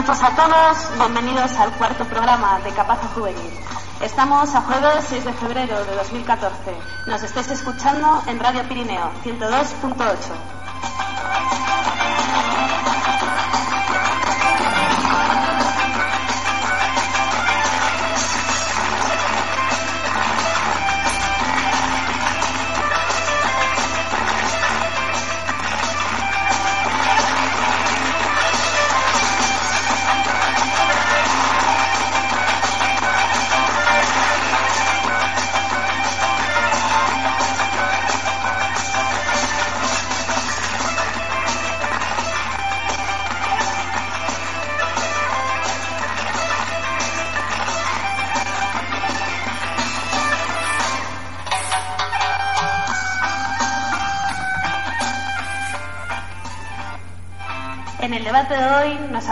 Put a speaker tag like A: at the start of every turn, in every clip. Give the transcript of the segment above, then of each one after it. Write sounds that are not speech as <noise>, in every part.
A: Noches a todos. Bienvenidos al cuarto programa de Capaza Juvenil. Estamos a jueves 6 de febrero de 2014. Nos estáis escuchando en Radio Pirineo 102.8.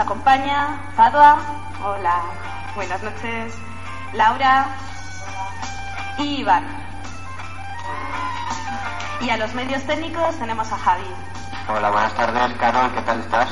A: acompaña Fadua, hola, buenas noches, Laura y Iván. Y a los medios técnicos tenemos a Javi.
B: Hola, buenas tardes, Carol, ¿qué tal estás?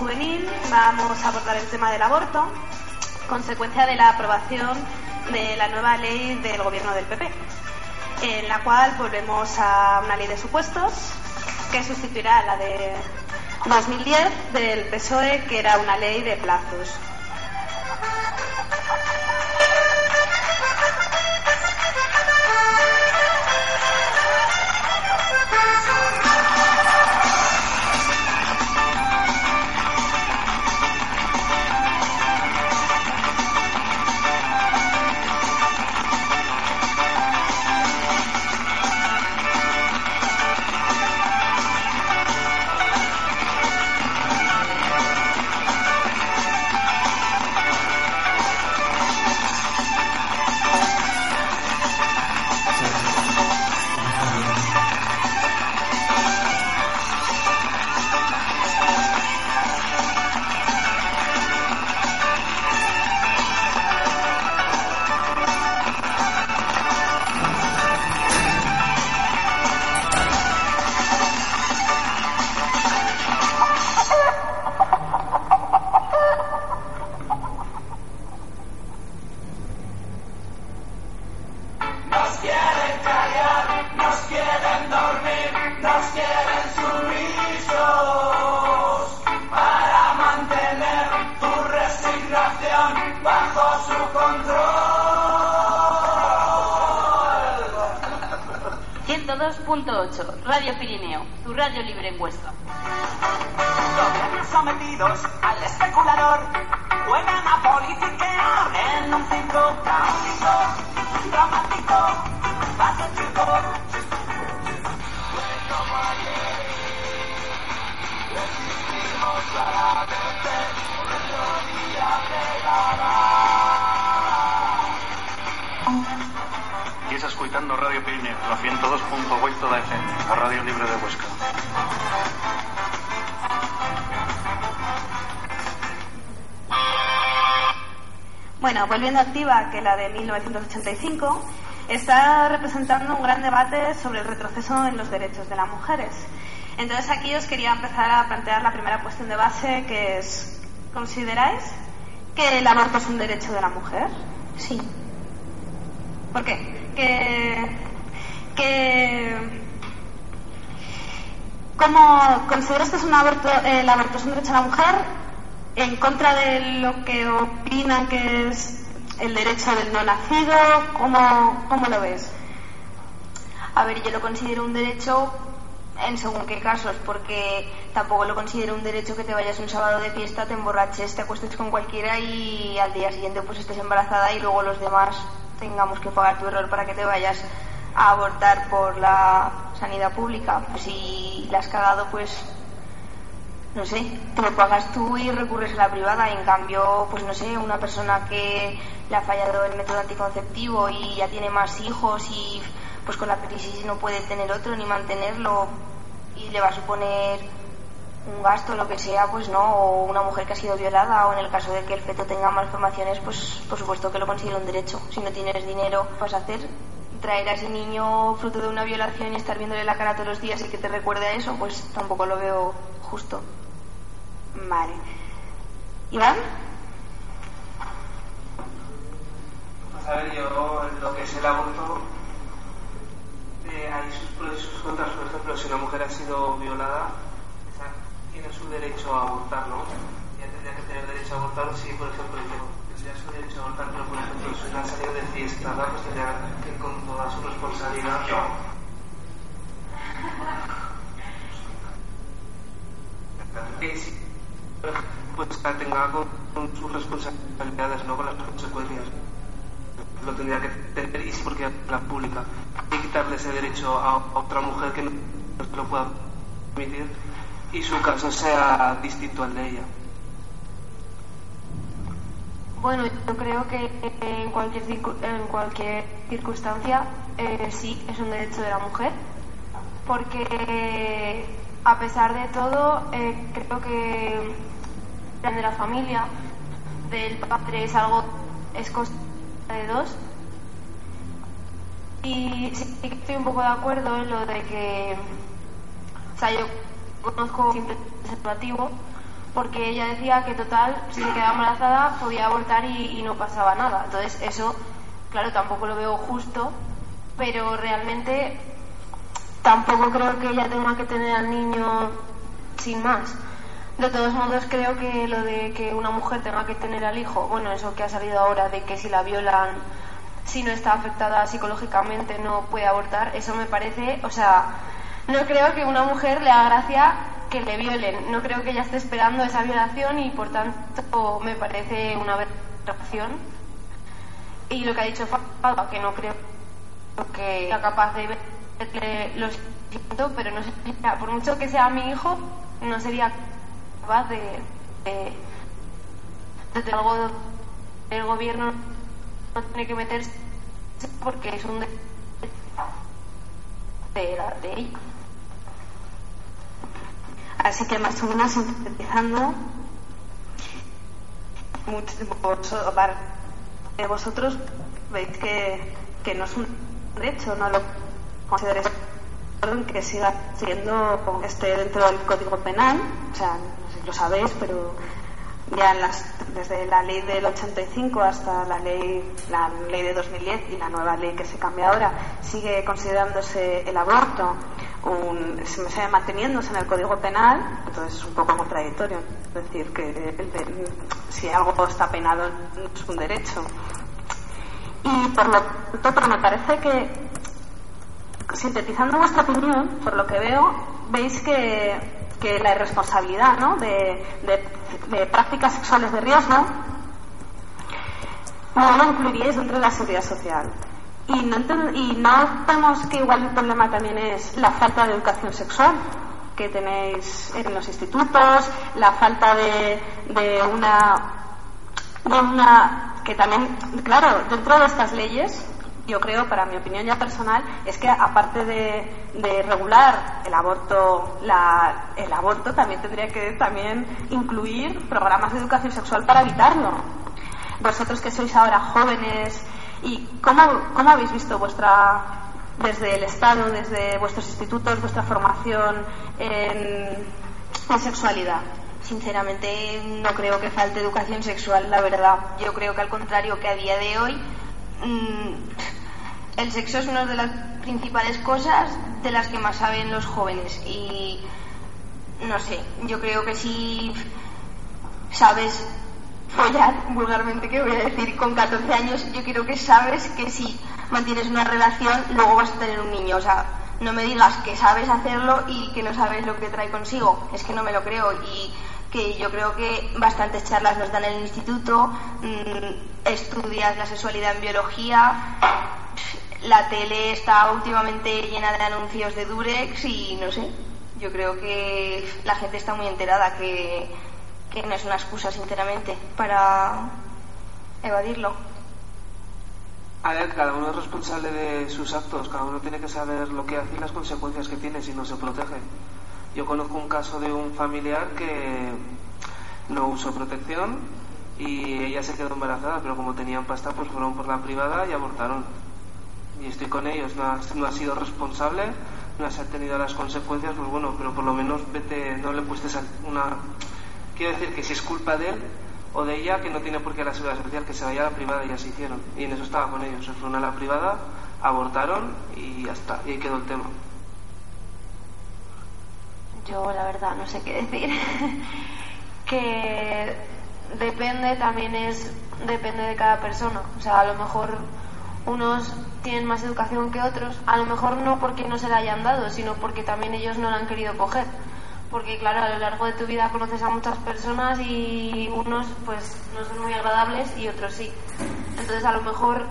B: Juvenil
A: vamos a abordar el tema del aborto, consecuencia de la aprobación de la nueva ley del gobierno del PP, en la cual volvemos a una ley de supuestos que sustituirá a la de 2010 del PSOE, que era una ley de plazos. Que la de 1985 está representando un gran debate sobre el retroceso en los derechos de las mujeres. Entonces aquí os quería empezar a plantear la primera cuestión de base, que es, ¿consideráis que el aborto es un derecho de la mujer?
C: Sí.
A: ¿Por qué? Que, que ¿Cómo consideras que es un aborto, el aborto es un derecho de la mujer en contra de lo que opinan que es el derecho del no nacido? ¿Cómo, cómo lo ves?
C: A ver, yo lo considero un derecho en según qué casos, porque tampoco lo considero un derecho que te vayas un sábado de fiesta, te emborraches, te acuestes con cualquiera y al día siguiente pues estés embarazada y luego los demás tengamos que pagar tu error para que te vayas a abortar por la sanidad pública. Si la has cagado, pues no sé, te lo pagas tú y recurres a la privada. En cambio, pues no sé, una persona que le ha fallado el método anticonceptivo y ya tiene más hijos y pues con la crisis no puede tener otro ni mantenerlo y le va a suponer un gasto, lo que sea, pues no, o una mujer que ha sido violada, o en el caso de que el feto tenga malformaciones, pues por supuesto que lo considera un derecho. Si no tienes dinero, vas a hacer traer a ese niño fruto de una violación y estar viéndole la cara todos los días y que te recuerde a eso, pues tampoco lo veo justo.
A: Vale. ¿Iván?
D: Pues a ver, yo lo que es el aborto, eh, hay sus pros y sus contras. Por ejemplo, si una mujer ha sido violada, o sea, tiene su derecho a abortar, ¿no? Ya tendría que tener derecho a abortar si, por ejemplo, yo tendría su derecho a abortar, pero por ejemplo, si una salido de fiesta, ¿no? pues tendría que con toda su responsabilidad. Sí, <laughs> pues tenga con, con sus responsabilidades, no con las consecuencias. Lo tendría que tener y sí porque la pública. Que quitarle ese derecho a, otra mujer que no se lo pueda permitir y su caso sea distinto al de ella.
E: Bueno, yo creo que en cualquier, en cualquier circunstancia eh, sí es un derecho de la mujer, porque a pesar de todo, eh, creo que de la familia, del padre es algo, es cosa de dos. Y sí que estoy un poco de acuerdo en lo de que, o sea, yo conozco simple preservativo porque ella decía que total, si se quedaba embarazada podía abortar y, y no pasaba nada. Entonces eso, claro, tampoco lo veo justo, pero realmente tampoco creo que ella tenga que tener al niño sin más. De todos modos, creo que lo de que una mujer tenga que tener al hijo, bueno, eso que ha salido ahora de que si la violan, si no está afectada psicológicamente no puede abortar, eso me parece, o sea, no creo que una mujer le haga gracia que le violen, no creo que ella esté esperando esa violación y por tanto me parece una aberración. Y lo que ha dicho Fabio, que no creo que sea capaz de verle los siento, pero no sería, por mucho que sea mi hijo, no sería capaz de, de, de algo el gobierno no tiene que meterse porque es un de, de, la- de ella.
A: Así que más o menos sintetizando, muchos vos- var- de vosotros veis que, que no es un derecho, no lo consideréis que siga siendo este dentro del Código Penal, o sea, no sé si lo sabéis, pero ya desde la ley del 85 hasta la ley, la ley de 2010 y la nueva ley que se cambia ahora, sigue considerándose el aborto un, sigue manteniéndose en el Código Penal, entonces es un poco contradictorio. Es decir, que el de- si algo está penado es un derecho. Y por lo tanto, pero me parece que, sintetizando vuestra opinión, por lo que veo, veis que, la irresponsabilidad ¿no? de, prácticas sexuales de riesgo no lo incluiríais dentro de la seguridad social. Y no, y que igual el problema también es la falta de educación sexual que tenéis en los institutos, la falta de, de una de una que también, claro, dentro de estas leyes, yo creo, para mi opinión ya personal, es que aparte de, regular el aborto, el aborto también tendría que también incluir programas de educación sexual para evitarlo. Vosotros que sois ahora jóvenes, ¿y cómo, cómo habéis visto vuestra, desde el Estado, desde vuestros institutos, vuestra formación en, en sexualidad?
C: Sinceramente, no creo que falte educación sexual, la verdad. Yo creo que al contrario, que a día de hoy mm, el sexo es una de las principales cosas de las que más saben los jóvenes. Y no sé, yo creo que si sabes follar, vulgarmente que voy a decir, con 14 años, yo creo que sabes que si mantienes una relación, luego vas a tener un niño. O sea, no me digas que sabes hacerlo y que no sabes lo que trae consigo. Es que no me lo creo. Y que yo creo que bastantes charlas nos dan en el instituto, mm, estudias la sexualidad en biología, la tele está últimamente llena de anuncios de Durex y no sé, yo creo que la gente está muy enterada que, que no es una excusa, sinceramente, para evadirlo.
D: A ver, cada uno es responsable de sus actos, cada uno tiene que saber lo que hace y las consecuencias que tiene si no se protege. Yo conozco un caso de un familiar que no usó protección y ella se quedó embarazada, pero como tenían pasta, pues fueron por la privada y abortaron. Y estoy con ellos, no ha, no ha sido responsable, no han tenido las consecuencias, pues bueno, pero por lo menos vete, no le pusiste una... Quiero decir que si es culpa de él, o de ella que no tiene por qué la seguridad social que se vaya a la privada y ya se hicieron. Y en eso estaba con ellos se fueron a la privada abortaron y ya está y ahí quedó el tema.
E: Yo la verdad no sé qué decir. <laughs> Que depende también es depende de cada persona. O sea a lo mejor unos tienen más educación que otros a lo mejor no porque no se la hayan dado sino porque también ellos no la han querido coger porque claro, a lo largo de tu vida conoces a muchas personas y unos pues no son muy agradables y otros sí. Entonces a lo mejor,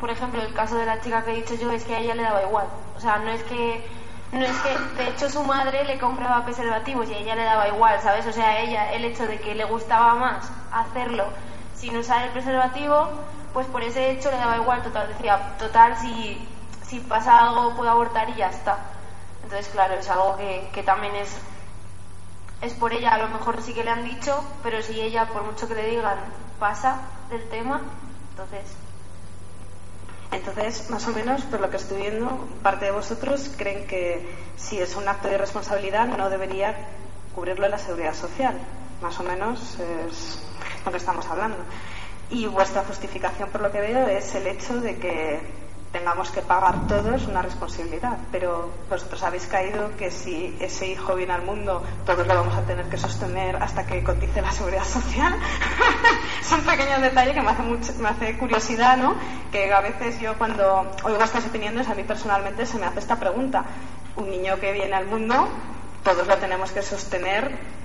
E: por ejemplo, el caso de la chica que he dicho yo es que a ella le daba igual. O sea, no es que no es que de hecho su madre le compraba preservativos y a ella le daba igual, ¿sabes? O sea, a ella el hecho de que le gustaba más hacerlo sin usar el preservativo, pues por ese hecho le daba igual, total decía, total si si pasa algo puedo abortar y ya está. Entonces, claro, es algo que, que también es es por ella, a lo mejor sí que le han dicho, pero si ella, por mucho que le digan, pasa del tema, entonces.
A: Entonces, más o menos, por lo que estoy viendo, parte de vosotros creen que si es un acto de responsabilidad no debería cubrirlo la seguridad social. Más o menos es lo que estamos hablando. Y vuestra justificación, por lo que veo, es el hecho de que tengamos que pagar todos una responsabilidad. Pero vosotros habéis caído que si ese hijo viene al mundo, todos lo vamos a tener que sostener hasta que cotice la seguridad social. <laughs> es un pequeño detalle que me hace, curiosidad, ¿no? Que a veces yo cuando oigo estas opiniones, a mí personalmente se me hace esta pregunta. Un niño que viene al mundo, todos lo tenemos que sostener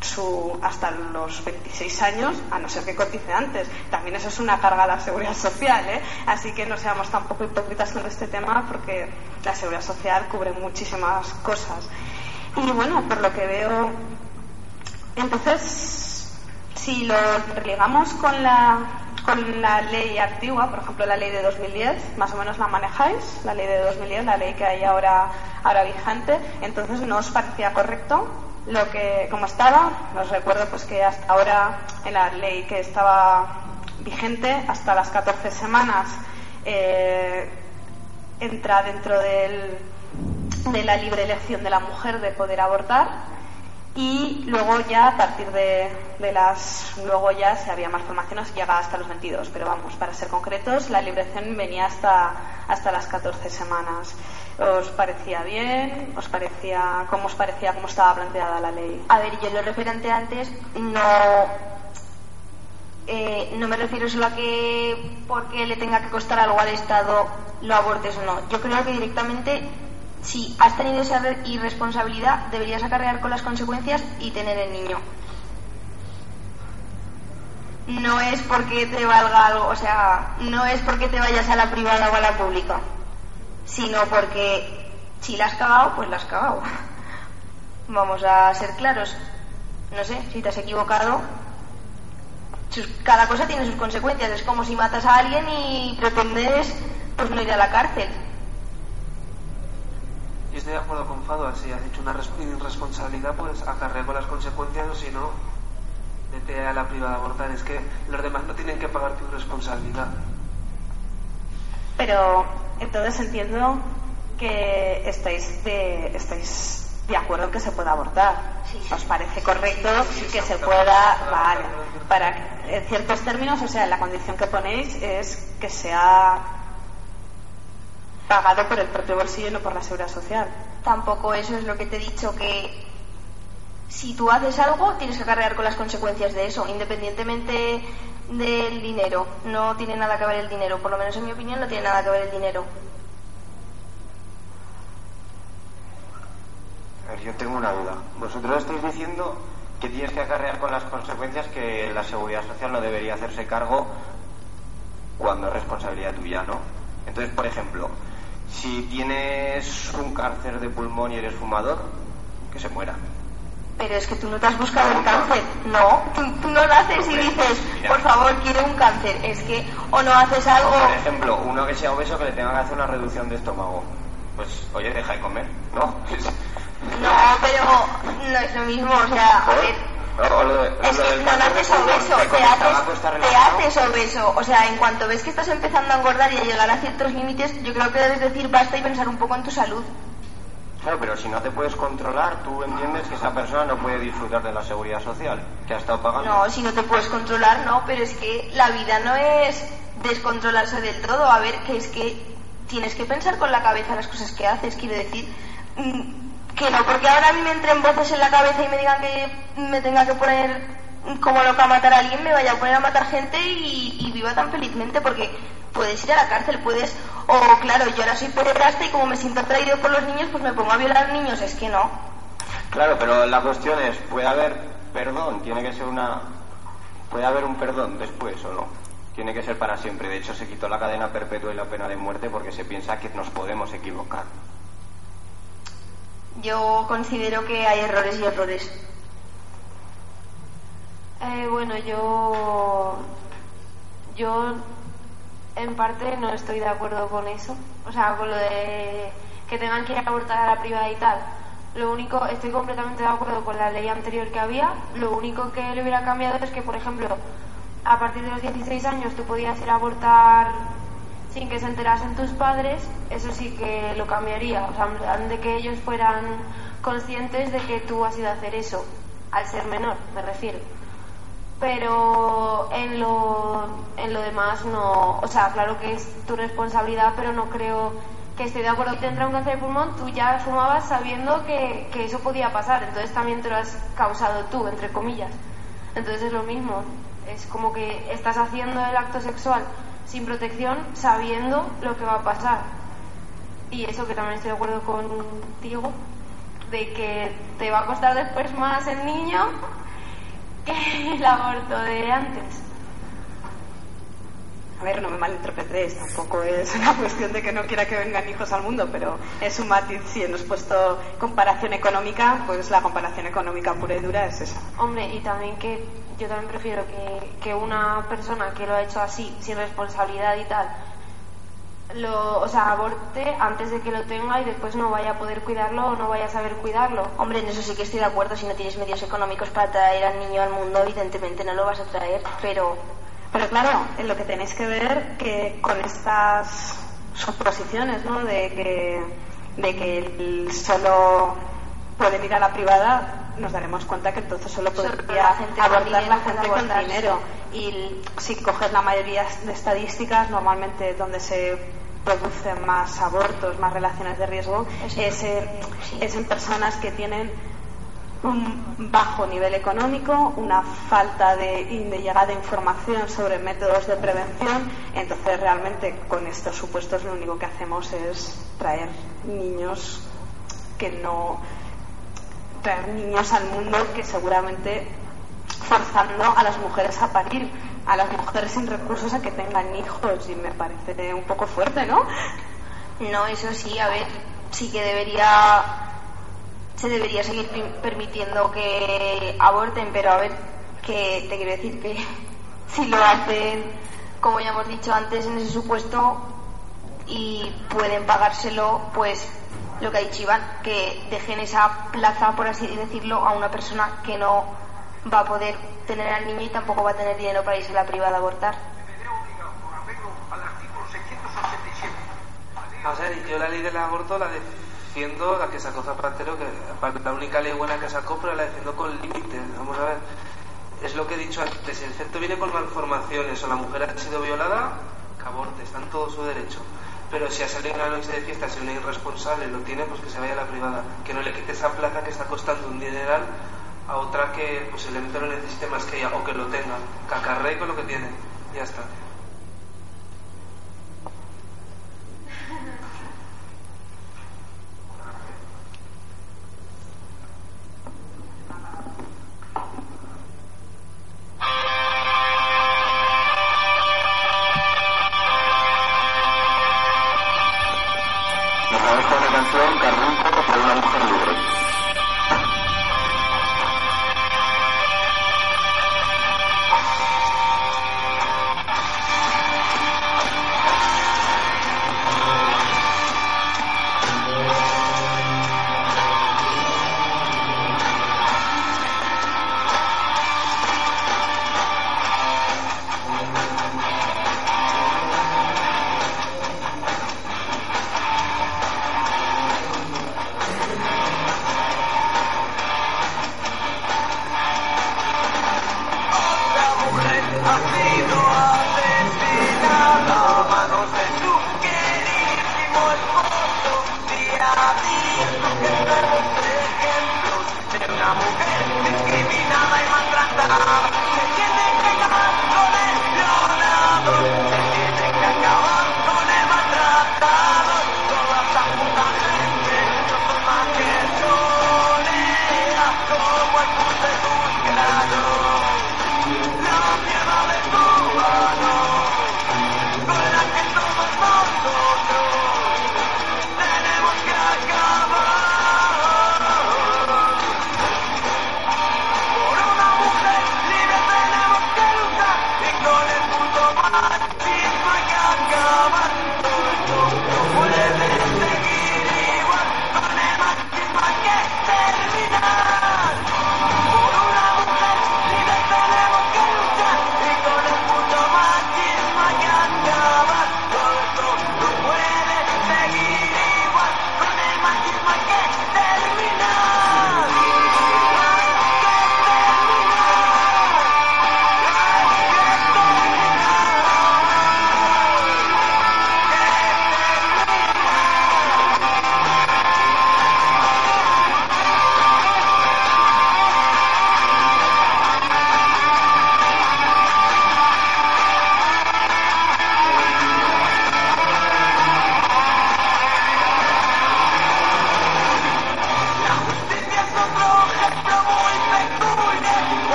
A: su, hasta los 26 años, a no ser que cotice antes. También eso es una carga a la seguridad social, ¿eh? Así que no seamos tampoco hipócritas con este tema porque la seguridad social cubre muchísimas cosas. Y bueno, por lo que veo, entonces, si lo ligamos con la, con la ley antigua, por ejemplo la ley de 2010, más o menos la manejáis, la ley de 2010, la ley que hay ahora, ahora vigente, entonces no os parecía correcto lo que como estaba os recuerdo pues que hasta ahora en la ley que estaba vigente hasta las 14 semanas eh, entra dentro del, de la libre elección de la mujer de poder abortar y luego ya a partir de, de, las luego ya si había más formaciones llega hasta los 22 pero vamos para ser concretos la liberación venía hasta hasta las 14 semanas ¿Os parecía bien? ¿Os parecía cómo os parecía cómo estaba planteada la ley?
C: A ver, yo lo referente antes no eh, no me refiero solo a que porque le tenga que costar algo al Estado lo abortes o no. Yo creo que directamente si has tenido esa irresponsabilidad deberías acarrear con las consecuencias y tener el niño. No es porque te valga algo, o sea, no es porque te vayas a la privada o a la pública sino porque si la has cagado, pues la has cagado. <laughs> Vamos a ser claros. No sé, si te has equivocado, cada cosa tiene sus consecuencias. Es como si matas a alguien y pretendes pues no ir a la cárcel.
D: Yo estoy de acuerdo con Fado, si has hecho una irresponsabilidad, pues acarrea con las consecuencias o si no, vete a la privada a abortar. Es que los demás no tienen que pagar tu responsabilidad.
A: Pero entonces entiendo que estáis de, estáis de acuerdo en que se pueda abortar. ¿Os parece correcto que se pueda, vale, para en ciertos términos, o sea, la condición que ponéis es que sea pagado por el propio bolsillo y no por la seguridad social?
C: Tampoco eso es lo que te he dicho que si tú haces algo tienes que cargar con las consecuencias de eso, independientemente del dinero. No tiene nada que ver el dinero, por lo menos en mi opinión no tiene nada que ver el dinero.
B: A ver, yo tengo una duda. Vosotros estáis diciendo que tienes que acarrear con las consecuencias que la seguridad social no debería hacerse cargo cuando es responsabilidad tuya, ¿no? Entonces, por ejemplo, si tienes un cáncer de pulmón y eres fumador, que se muera.
C: Pero es que tú no te has buscado el cáncer. No, tú, tú no naces y dices, por favor, quiero un cáncer. Es que, o no haces algo.
B: Por ejemplo, uno que sea obeso que le tenga que hacer una reducción de estómago. Pues, oye, deja de comer, ¿no?
C: No, pero no es lo mismo. O sea, a ver.
B: O lo de-
C: Es que no naces obeso, te haces obeso. O sea, en cuanto ves que estás empezando a engordar y a llegar a ciertos límites, yo creo que debes decir basta y pensar un poco en tu salud.
B: Claro, pero si no te puedes controlar, tú entiendes que esa persona no puede disfrutar de la seguridad social que ha estado pagando.
C: No, si no te puedes controlar, no, pero es que la vida no es descontrolarse del todo. A ver, que es que tienes que pensar con la cabeza las cosas que haces. Quiero decir, mm, que no, porque ahora a mí me entren voces en la cabeza y me digan que me tenga que poner como loca a matar a alguien, me vaya a poner a matar gente y, viva tan felizmente, porque puedes ir a la cárcel, puedes. O claro, yo ahora soy pederasta y como me siento atraído por los niños, pues me pongo a violar niños. Es que no.
B: Claro, pero la cuestión es, ¿puede haber perdón? Tiene que ser una... ¿Puede haber un perdón después o no? Tiene que ser para siempre. De hecho, se quitó la cadena perpetua y la pena de muerte porque se piensa que nos podemos equivocar.
C: Yo considero que hay errores y errores.
E: Eh, bueno, yo. Yo. En parte no estoy de acuerdo con eso. O sea, con lo de que tengan que ir a abortar a la privada y tal. Lo único, estoy completamente de acuerdo con la ley anterior que había. Lo único que le hubiera cambiado es que, por ejemplo, a partir de los 16 años tú podías ir a abortar sin que se enterasen tus padres. Eso sí que lo cambiaría. O sea, de que ellos fueran conscientes de que tú has ido a hacer eso. Al ser menor, me refiero pero en lo, en lo demás no, o sea, claro que es tu responsabilidad, pero no creo que estoy de acuerdo que te entra un cáncer de pulmón, tú ya fumabas sabiendo que, que eso podía pasar, entonces también te lo has causado tú, entre comillas. Entonces es lo mismo, es como que estás haciendo el acto sexual sin protección sabiendo lo que va a pasar. Y eso que también estoy de acuerdo contigo, de que te va a costar después más el niño <laughs> que el aborto de antes.
A: A ver, no me malinterpretéis, tampoco es una cuestión de que no quiera que vengan hijos al mundo, pero es un matiz. Si hemos puesto comparación económica, pues la comparación económica pura y dura es esa.
E: Hombre, y también que yo también prefiero que, que una persona que lo ha hecho así, sin responsabilidad y tal, lo, o sea, aborte antes de que lo tenga y después no vaya a poder cuidarlo o no vaya a saber cuidarlo.
C: Hombre, en eso sí que estoy de acuerdo. Si no tienes medios económicos para traer al niño al mundo, evidentemente no lo vas a traer. Pero
A: Pero claro, en lo que tenéis que ver que con estas suposiciones, ¿no? De que, de que el solo pueden ir a la privada, nos daremos cuenta que entonces solo podría
C: la gente con
A: abortar
C: dinero
A: la
C: puede
A: gente con dinero. Y si coges la mayoría de estadísticas, normalmente donde se producen más abortos, más relaciones de riesgo,
C: Eso.
A: es en, es en personas que tienen un bajo nivel económico, una falta de, de llegada de información sobre métodos de prevención. Entonces, realmente, con estos supuestos, lo único que hacemos es traer niños que no. traer niños al mundo que seguramente forzando a las mujeres a parir, a las mujeres sin recursos a que tengan hijos. Y me parece un poco fuerte, ¿no?
C: no, eso sí, a ver, sí que debería. Se debería seguir permitiendo que aborten, pero a ver, que te quiero decir que <laughs> si lo hacen, como ya hemos dicho antes, en ese supuesto y pueden pagárselo, pues lo que ha dicho Iván, que dejen esa plaza, por así decirlo, a una persona que no va a poder tener al niño y tampoco va a tener dinero para irse a la privada a abortar.
D: Yo la ley del aborto la defiendo, la que sacó Zapatero, que la única ley buena que sacó, pero la defiendo con límites. Vamos a ver, es lo que he dicho antes, el feto viene con malformaciones o la mujer ha sido violada, que aborte, está en todo su derecho. Pero si ha salido una noche de fiesta, si una irresponsable lo tiene, pues que se vaya a la privada. Que no le quite esa plaza que está costando un dineral a otra que posiblemente lo necesite más que ella o que lo tenga. Que acarree con lo que tiene. Ya está.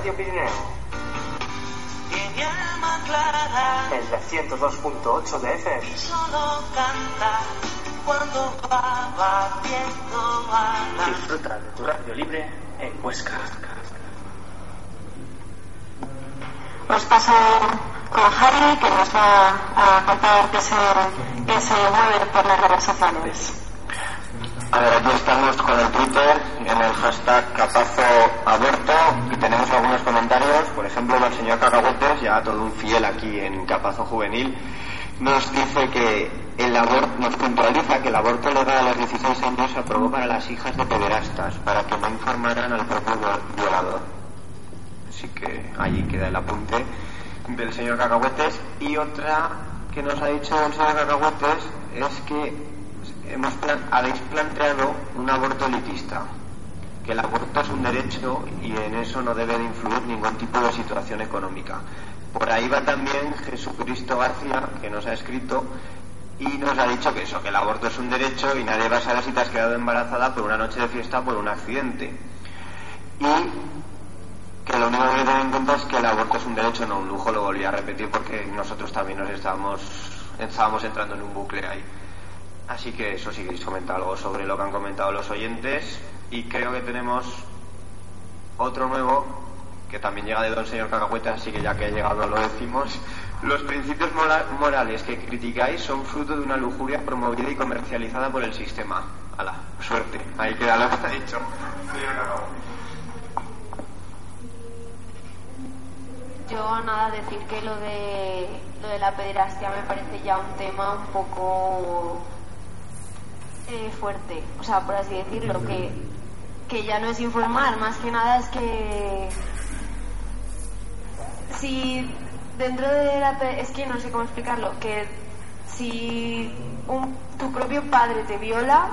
F: Radio Pirineo, en la 102.8 de FM.
G: solo canta cuando va batiendo.
F: Disfruta de tu radio libre en Huesca.
H: Os paso con Javi, que nos va a contar qué se, qué se mueve por las redes sociales.
B: A ver, aquí estamos con el Twitter en el hashtag Capazo Aborto y tenemos algunos comentarios, por ejemplo del señor Cacahuetes, ya todo un fiel aquí en Capazo Juvenil, nos dice que el aborto, nos puntualiza que el aborto legal a los 16 años se aprobó para las hijas de pederastas, para que no informaran al propio violador. Así que ahí queda el apunte del señor Cacahuetes. Y otra que nos ha dicho el señor Cacahuetes es que hemos habéis planteado un aborto elitista, que el aborto es un derecho y en eso no debe de influir ningún tipo de situación económica. Por ahí va también Jesucristo García, que nos ha escrito y nos ha dicho que eso, que el aborto es un derecho y nadie va a saber si te has quedado embarazada por una noche de fiesta por un accidente. Y que lo único que hay que tener en cuenta es que el aborto es un derecho, no un lujo, lo volví a repetir porque nosotros también nos estábamos, estábamos entrando en un bucle ahí. Así que eso si queréis comentar algo sobre lo que han comentado los oyentes y creo que tenemos otro nuevo que también llega de don señor Cacahueta, así que ya que ha llegado lo decimos. Los principios morales que criticáis son fruto de una lujuria promovida y comercializada por el sistema. Ala, suerte. Ahí queda lo que está dicho.
E: Yo nada, decir que lo de, lo de la pederastia me parece ya un tema un poco eh, fuerte, o sea, por así decirlo, que, que ya no es informar, más que nada es que si dentro de la... es que no sé cómo explicarlo, que si un- tu propio padre te viola,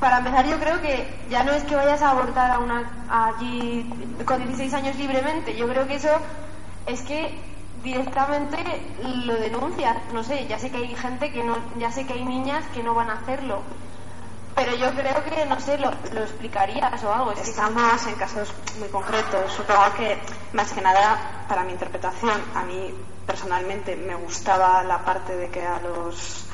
E: para empezar, yo creo que ya no es que vayas a abortar a una allí con 16 años libremente. Yo creo que eso es que directamente lo denuncias. No sé, ya sé que hay gente que no, ya sé que hay niñas que no van a hacerlo. Pero yo creo que, no sé, lo, lo explicarías o algo. Es que-
A: Estamos en casos muy concretos. Supongo que, más que nada, para mi interpretación, a mí personalmente me gustaba la parte de que a los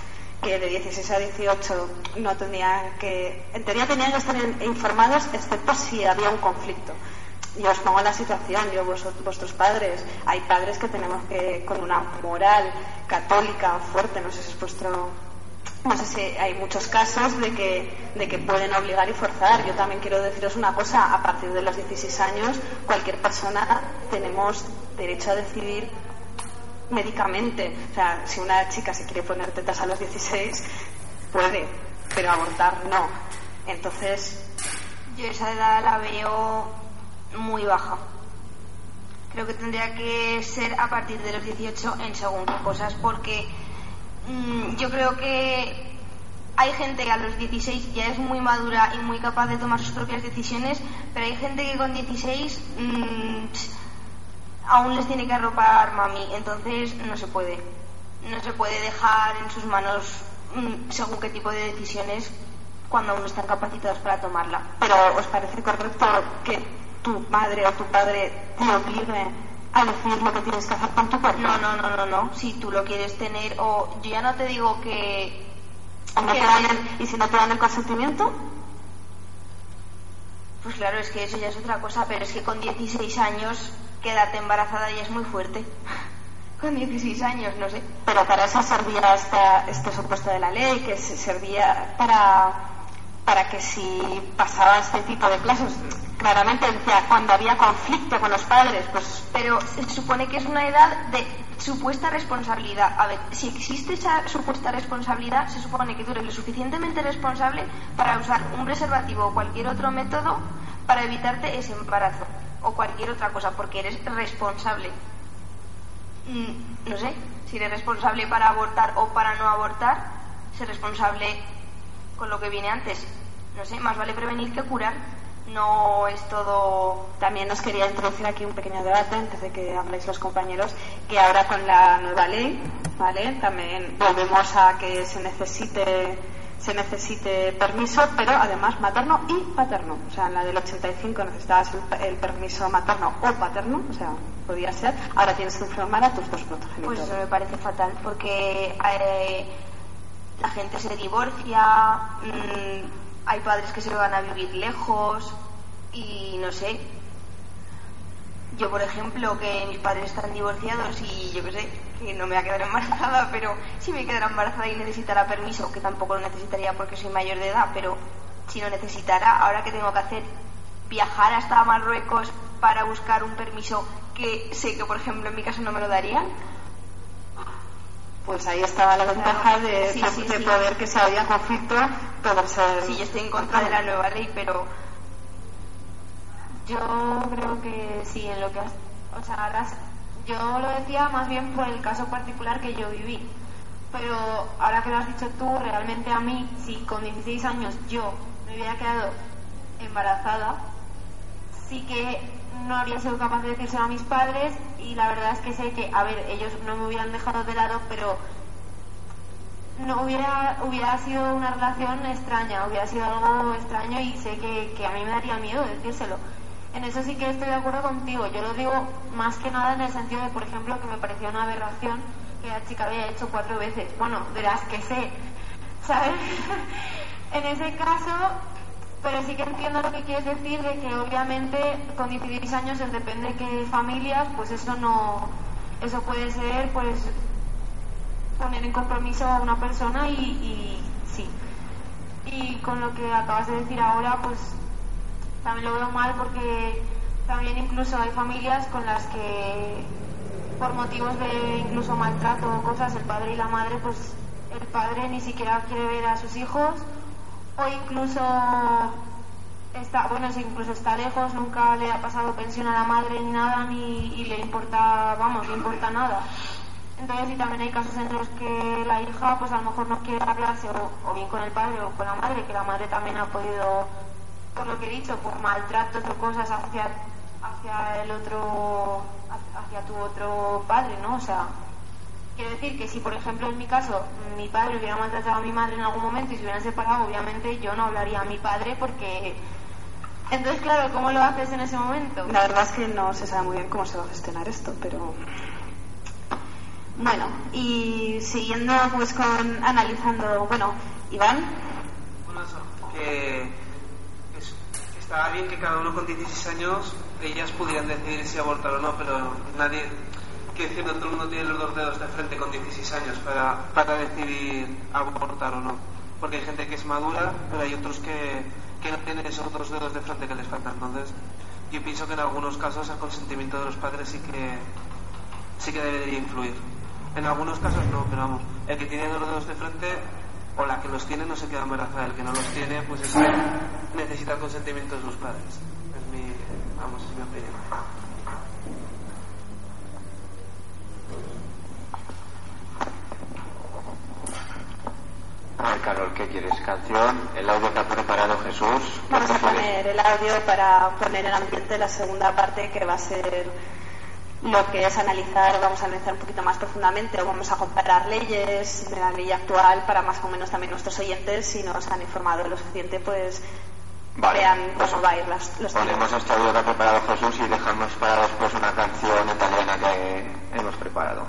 A: que de 16 a 18 no tenían que, en teoría tenían que estar in- informados, excepto si había un conflicto. Yo os pongo la situación, yo vos, vuestros padres, hay padres que tenemos que, con una moral católica fuerte, no sé si es vuestro no sé si hay muchos casos de que, de que pueden obligar y forzar. Yo también quiero deciros una cosa, a partir de los 16 años cualquier persona tenemos derecho a decidir médicamente. O sea, si una chica se quiere poner tetas a los 16, puede, pero abortar no. Entonces,
C: Yo esa edad la veo muy baja. Creo que tendría que ser a partir de los 18 en según qué cosas, porque mm, yo creo que hay gente que a los 16 ya es muy madura y muy capaz de tomar sus propias decisiones, pero hay gente que con 16 mm, aún les tiene que arropar mami, entonces no se puede. No se puede dejar en sus manos mm, según qué tipo de decisiones cuando aún están capacitados para tomarla.
A: pero ¿os parece correcto que tu madre o tu padre te obligue a decidir lo que tienes que hacer con tu cuerpo?
C: No, no, no, no, no. Si tú lo quieres tener, o yo ya no te digo que.
A: ¿O no te
C: que-
A: dan el- ¿Y si no te dan el consentimiento?
C: Pues claro, es que eso ya es otra cosa, pero es que con 16 años quedarte embarazada ya es muy fuerte. <laughs> con 16 años, no sé.
A: Pero para eso servía esta, este supuesto de la ley, que se servía para, para que si pasaba este tipo de casos, claramente decía, cuando había conflicto con los padres, pues
C: Pero se supone que es una edad de supuesta responsabilidad. A ver, si existe esa supuesta responsabilidad, se supone que tú eres lo suficientemente responsable para usar un preservativo o cualquier otro método para evitarte ese embarazo o cualquier otra cosa, porque eres responsable. Mm, no sé, si eres responsable para abortar o para no abortar, ser responsable con lo que viene antes. No sé, más vale prevenir que curar. No es todo
A: también os quería introducir aquí un pequeño debate antes de que habléis los compañeros, que ahora con la nueva ley, ¿vale? También volvemos a que se necesite se necesite permiso, pero además materno y paterno. O sea, en la del 85 necesitabas el, el permiso materno o paterno, o sea, podía ser. Ahora tienes que informar a tus dos progenitores.
C: Pues eso me parece fatal, porque eh, la gente se divorcia, mm, hay padres que se van a vivir lejos y no sé. Yo, por ejemplo, que mis padres están divorciados y yo qué sé, que no me va a quedar embarazada, pero si me quedara embarazada y necesitara permiso, que tampoco lo necesitaría porque soy mayor de edad, pero si lo necesitara, ahora que tengo que hacer, viajar hasta Marruecos para buscar un permiso que sé que, por ejemplo, en mi caso no me lo darían,
A: Pues ahí estaba la ventaja de,
C: Sí,
A: de-
C: sí,
A: de
C: sí.
A: poder que si había conflicto, poder ser.
C: Sí, yo estoy en contra de la nueva ley, pero
E: Yo creo que sí, en lo que has, o sea, ahora yo lo decía más bien por el caso particular que yo viví. Pero ahora que lo has dicho tú, realmente a mí, si con 16 años yo me hubiera quedado embarazada, sí que no habría sido capaz de decírselo a mis padres y la verdad es que sé que, a ver, ellos no me hubieran dejado de lado, pero no hubiera, hubiera sido una relación extraña, hubiera sido algo extraño y sé que, que a mí me daría miedo decírselo. En eso sí que estoy de acuerdo contigo. Yo lo digo más que nada en el sentido de, por ejemplo, que me parecía una aberración que la chica había hecho cuatro veces. Bueno, de las que sé, ¿sabes? <laughs> en ese caso, pero sí que entiendo lo que quieres decir de que obviamente con 16 años, depende de qué familias, pues eso no, eso puede ser, pues poner en compromiso a una persona y sí. Y con lo que acabas de decir ahora, pues también lo veo mal porque también incluso hay familias con las que por motivos de incluso maltrato o cosas el padre y la madre pues el padre ni siquiera quiere ver a sus hijos o incluso está bueno si incluso está lejos nunca le ha pasado pensión a la madre ni nada ni y le importa vamos le importa nada entonces y también hay casos en los que la hija pues a lo mejor no quiere hablarse o, o bien con el padre o con la madre que la madre también ha podido por lo que he dicho, por maltratos o cosas hacia, hacia el otro, hacia tu otro padre, ¿no? O sea, quiero decir que si, por ejemplo, en mi caso, mi padre hubiera maltratado a mi madre en algún momento y se hubieran separado, obviamente yo no hablaría a mi padre porque... Entonces, claro, ¿cómo lo haces en ese momento?
A: La verdad es que no se sabe muy bien cómo se va a gestionar esto, pero... Bueno, y siguiendo pues con analizando, bueno, Iván.
D: Bueno, eso, que estaba bien que cada uno con 16 años ellas pudieran decidir si abortar o no, pero nadie, que decir, no todo el mundo tiene los dos dedos de frente con 16 años para, para decidir abortar o no. Porque hay gente que es madura, pero hay otros que, que no tienen esos dos dedos de frente que les faltan. Entonces, yo pienso que en algunos casos el consentimiento de los padres sí que, sí que debería influir. En algunos casos no, pero vamos, el que tiene los dedos de frente o la que los tiene no se queda embarazada, el que no los tiene, pues es necesita el consentimiento de sus padres. Es mi, vamos, es mi opinión.
I: A ver, Carol, ¿qué quieres? ¿Canción? ¿El audio que ha preparado Jesús? ¿Qué
A: Vamos a poner el audio para poner el ambiente la segunda parte que va a ser lo que es analizar, vamos a analizar un poquito más profundamente o vamos a comparar leyes de la ley actual para más o menos también nuestros oyentes si no se han informado lo suficiente pues
I: Vale,
A: vean
I: pues
A: cómo va a ir las, los
I: Ponemos este audio que ha preparado Jesús y dejamos para después una canción italiana que hemos preparado.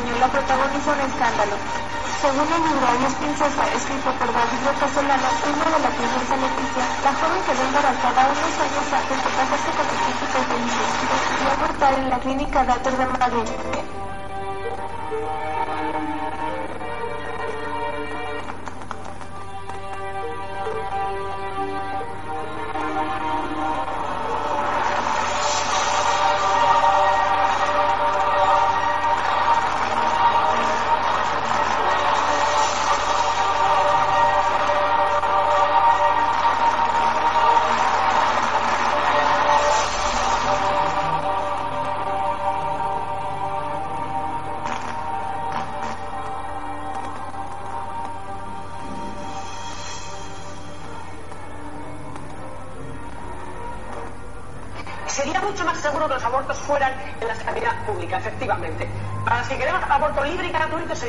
J: Española protagoniza un escándalo. Según el libro Adiós Princesa, escrito por David Solano, hijo de la princesa Leticia, la joven quedó embarazada unos años antes de casarse con el príncipe Felipe y abortar en la clínica Dator de Madrid.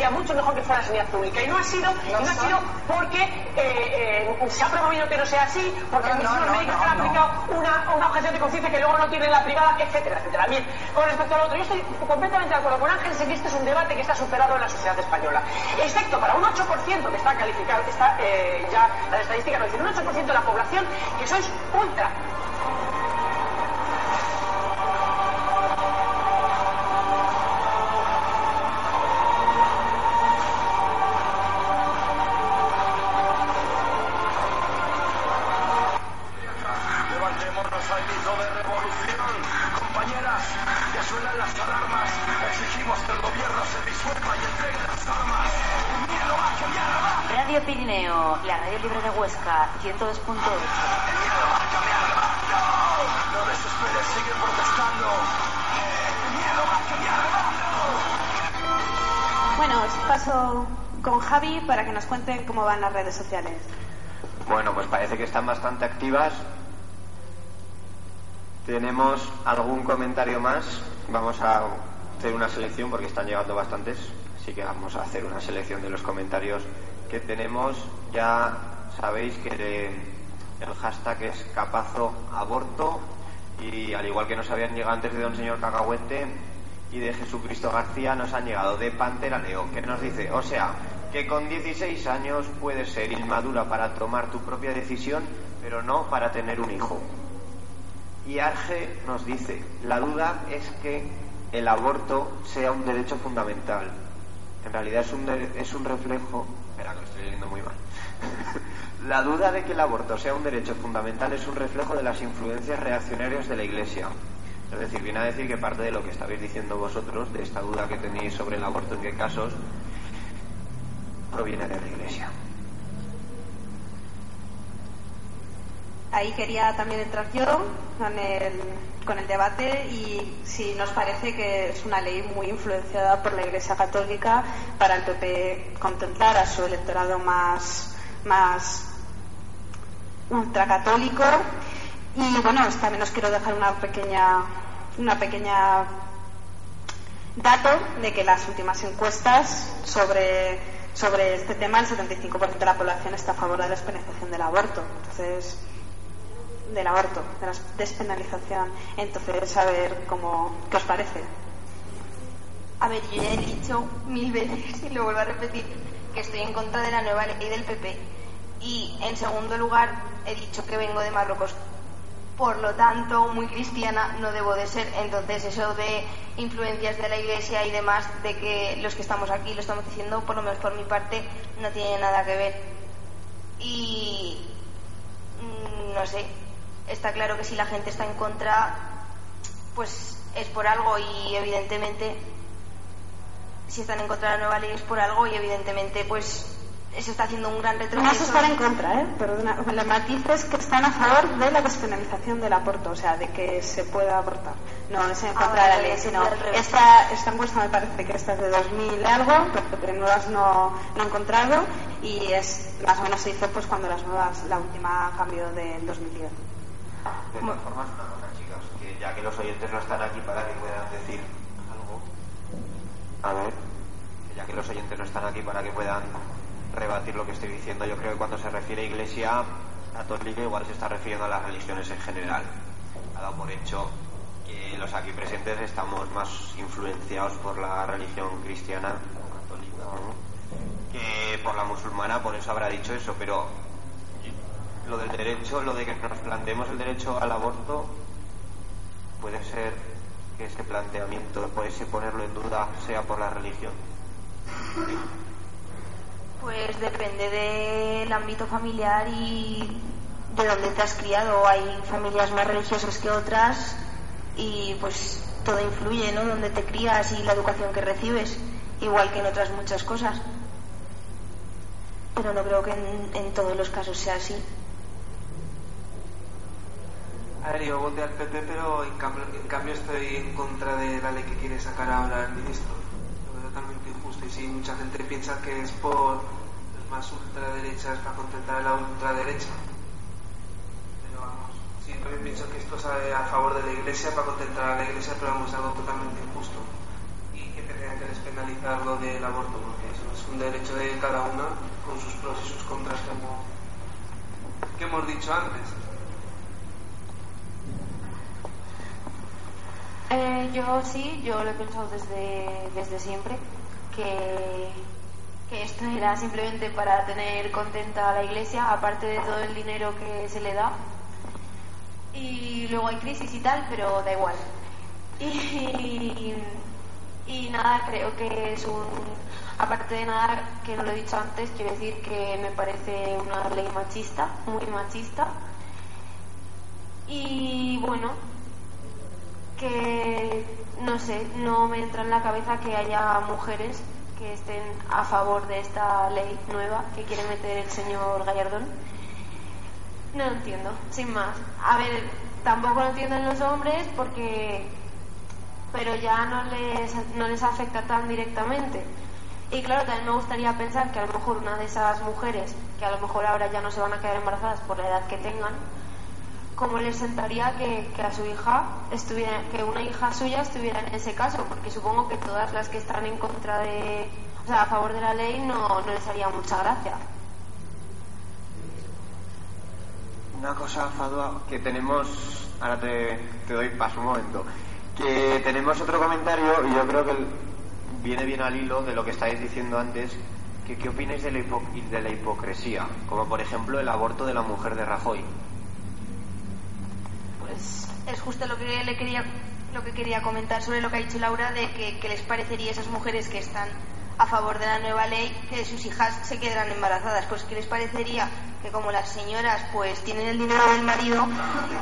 K: Sería mucho mejor que fuera la sanidad pública. Y no ha sido, y no ha sido porque eh, eh, se ha promovido que no sea así, porque
L: No,
K: los
L: no, no,
K: médicos
L: no,
K: han
L: no.
K: aplicado una, una objeción de conciencia que luego no tiene la privada, etcétera, etcétera. Bien, con respecto al otro, yo estoy completamente de acuerdo con Ángel en que este es un debate que está superado en la sociedad española. Excepto para un 8% que está calificado, está eh, ya las estadísticas nos dicen, un 8% de la población que sois ultra
A: cómo van las redes sociales.
B: Bueno, pues parece que están bastante activas. Tenemos algún comentario más. Vamos a hacer una selección porque están llegando bastantes. Así que vamos a hacer una selección de los comentarios que tenemos. Ya sabéis que el, hashtag es capazo aborto. Y al igual que nos habían llegado antes de Don Señor Cacahuete y de Jesucristo García, nos han llegado de Pantera Leo, que nos dice, o sea, que con 16 años puedes ser inmadura para tomar tu propia decisión, pero no para tener un hijo. Y Arge nos dice, la duda es que el aborto sea un derecho fundamental. En realidad es un, es un reflejo... Espera, que lo estoy leyendo muy mal. <laughs> la duda de que el aborto sea un derecho fundamental es un reflejo de las influencias reaccionarias de la Iglesia. Es decir, viene a decir que parte de lo que estabais diciendo vosotros, de esta duda que tenéis sobre el aborto, en qué casos, proviene de la Iglesia.
A: Ahí quería también entrar yo con el, debate y si nos parece que es una ley muy influenciada por la Iglesia Católica para el PP contemplar a su electorado más, más ultracatólico. Y bueno, también os quiero dejar una pequeña, una pequeña dato de que las últimas encuestas sobre, sobre este tema, el 75% de la población está a favor de la despenalización del aborto. Entonces, del aborto, de la despenalización. Entonces, a ver cómo, qué os parece.
C: A ver, yo ya he dicho mil veces y lo vuelvo a repetir que estoy en contra de la nueva ley del PP. Y en segundo lugar, he dicho que vengo de Marruecos por lo tanto muy cristiana no debo de ser. Entonces eso de influencias de la iglesia y demás, de que los que estamos aquí lo estamos diciendo, por lo menos por mi parte, no tiene nada que ver. Y mm, no sé, está claro que si la gente está en contra, pues es por algo y evidentemente si están en contra de la nueva ley es por algo y evidentemente pues se está haciendo un gran
M: No
C: retroceso.
M: es estar en contra, ¿eh? Perdona. El matiz es que están a favor de la despenalización del aborto, o sea, de que se pueda abortar. No es en
C: Ah,
M: contra de la ley, sino esta, esta encuesta me parece que esta es de 2000 y algo, pero que nuevas no, no he encontrado y es más o menos se hizo pues cuando las nuevas, la última cambió del 2010.
B: De todas formas, una cosa, chicas, que ya que los oyentes no están aquí para que puedan decir algo. A ver. Que ya que los oyentes no están aquí para que puedan rebatir lo que estoy diciendo, yo creo que cuando se refiere a iglesia católica igual se está refiriendo a las religiones en general. Ha dado por hecho que los aquí presentes estamos más influenciados por la religión cristiana católica que por la musulmana, por eso habrá dicho eso, pero lo del derecho, lo de que nos planteemos el derecho al aborto, puede ser que ese planteamiento, puede ser ponerlo en duda, sea por la religión.
C: Pues depende del ámbito familiar y de dónde te has criado. Hay familias más religiosas que otras y pues todo influye, ¿no? Donde te crías y la educación que recibes, igual que en otras muchas cosas. Pero no creo que en, todos los casos sea así.
D: A ver, yo voté al PP, pero en cambio, en cambio estoy en contra de la ley que quiere sacar ahora el ministro. Y sí, mucha gente piensa que es por más ultraderechas para contentar a la ultraderecha. Pero vamos, sí, también pienso que esto es a, favor de la iglesia para contentar a la iglesia, pero vamos, es algo totalmente injusto. Y que tengan que despenalizar lo del aborto, porque eso es un derecho de cada una con sus pros y sus contras, como que hemos dicho antes.
E: Eh, yo sí, yo lo he pensado desde, desde siempre, que, esto era simplemente para tener contenta a la iglesia, aparte de todo el dinero que se le da. Y luego hay crisis y tal, pero da igual. Y, y nada, creo que es un... Aparte de nada, que no lo he dicho antes, quiero decir que me parece una ley machista, muy machista. Y bueno, que no sé, no me entra en la cabeza que haya mujeres que estén a favor de esta ley nueva que quiere meter el señor Gallardón. No lo entiendo, sin más. A ver, tampoco lo entienden los hombres porque pero ya no les, no les afecta tan directamente. Y claro, también me gustaría pensar que a lo mejor una de esas mujeres, que a lo mejor ahora ya no se van a quedar embarazadas por la edad que tengan, cómo les sentaría que, a su hija estuviera, que una hija suya estuviera en ese caso, porque supongo que todas las que están en contra de, o sea, a favor de la ley no, no les haría mucha gracia.
B: Una cosa, Fadua, que tenemos, ahora te, doy paso un momento, que tenemos otro comentario y yo creo que viene bien al hilo de lo que estáis diciendo antes, que qué opináis de la, hipo- de la hipocresía, como por ejemplo el aborto de la mujer de Rajoy.
C: Es justo lo que le quería lo que quería comentar sobre lo que ha dicho Laura de que, les parecería a esas mujeres que están a favor de la nueva ley que sus hijas se quedarán embarazadas pues que les parecería que como las señoras pues tienen el dinero del marido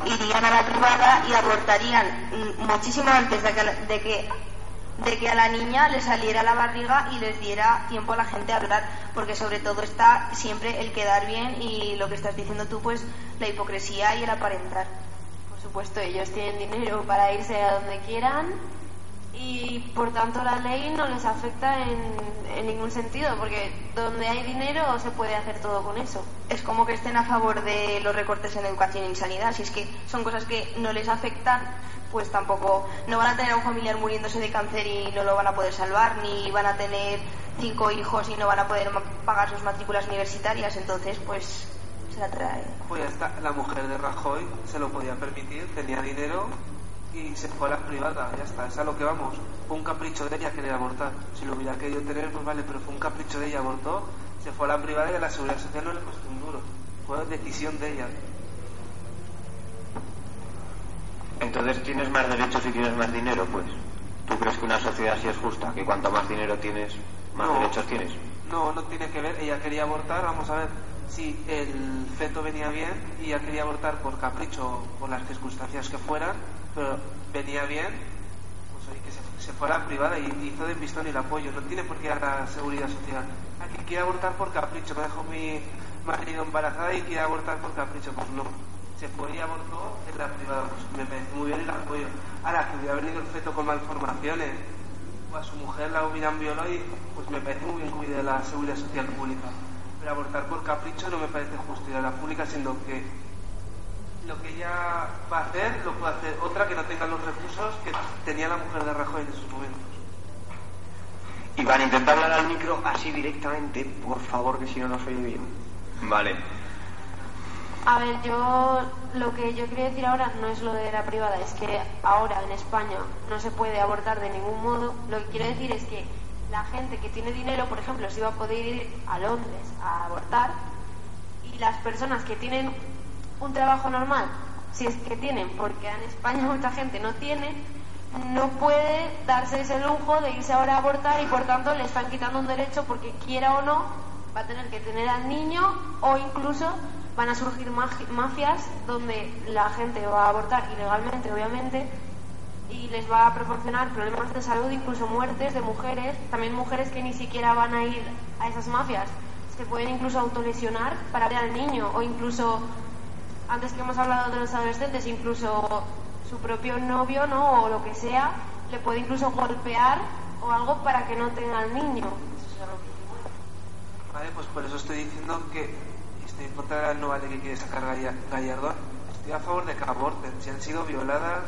C: irían a la privada y abortarían muchísimo antes de que, de que de que a la niña le saliera la barriga y les diera tiempo a la gente a hablar, porque sobre todo está siempre el quedar bien y lo que estás diciendo tú, pues la hipocresía y el aparentar.
E: Supuesto, ellos tienen dinero para irse a donde quieran y por tanto la ley no les afecta en, ningún sentido, porque donde hay dinero se puede hacer todo con eso.
C: Es como que estén a favor de los recortes en educación y en sanidad, si es que son cosas que no les afectan, pues tampoco no van a tener a un familiar muriéndose de cáncer y no lo van a poder salvar, ni van a tener cinco hijos y no van a poder pagar sus matrículas universitarias, entonces pues se la trae.
D: Pues ya está, la mujer de Rajoy se lo podía permitir, tenía dinero y se fue a la privada, ya está, es a lo que vamos. Fue un capricho de ella querer abortar. Si lo hubiera querido tener, pues vale, pero fue un capricho de ella, abortó, se fue a la privada y a la seguridad social no le costó un duro. Fue decisión de ella.
B: Entonces tienes más derechos y tienes más dinero, pues. ¿Tú crees que una sociedad así es justa? Que cuanto más dinero tienes, más
D: No.
B: derechos tienes.
D: No, no tiene que ver. Ella quería abortar, vamos a ver si el feto venía bien y ella quería abortar por capricho, por las circunstancias que fueran, pero venía bien, pues oye, que se, se fuera privada y hizo de pistón y el apoyo. No tiene por qué ir a la seguridad social. Aquí quiere abortar por capricho. Me dejó mi marido embarazada y quiere abortar por capricho. Pues no. Se fue y abortó en la privada. Pues me parece muy bien la apoyo. Ahora, que hubiera venido el feto con malformaciones o a su mujer la hubieran violado y pues me parece muy bien que la seguridad social pública. Abortar por capricho no me parece justo ir a la pública, siendo que lo que ella va a hacer lo puede hacer otra que no tenga los recursos que tenía la mujer de Rajoy en esos momentos.
B: Iván, intenta hablar al micro así directamente, por favor, que si no, no se oye bien. Vale.
E: A ver, yo lo que yo quería decir ahora no es lo de la privada, es que ahora en España no se puede abortar de ningún modo. Lo que quiero decir es que la gente que tiene dinero, por ejemplo, se va a poder ir a Londres a abortar y las personas que tienen un trabajo normal, si es que tienen, porque en España mucha gente no tiene, no puede darse ese lujo de irse ahora a abortar y por tanto le están quitando un derecho porque quiera o no va a tener que tener al niño o incluso van a surgir mafias donde la gente va a abortar ilegalmente obviamente y les va a proporcionar problemas de salud, incluso muertes de mujeres, también mujeres que ni siquiera van a ir a esas mafias, se pueden incluso autolesionar para ver al niño o incluso antes que hemos hablado de los adolescentes, incluso su propio novio, ¿no? O lo que sea, le puede incluso golpear o algo para que no tenga al niño.
D: Vale, pues por eso estoy diciendo que estoy en contra de la que quiere sacar Galla- Gallardón. Estoy a favor de que aborten. Si han sido violadas,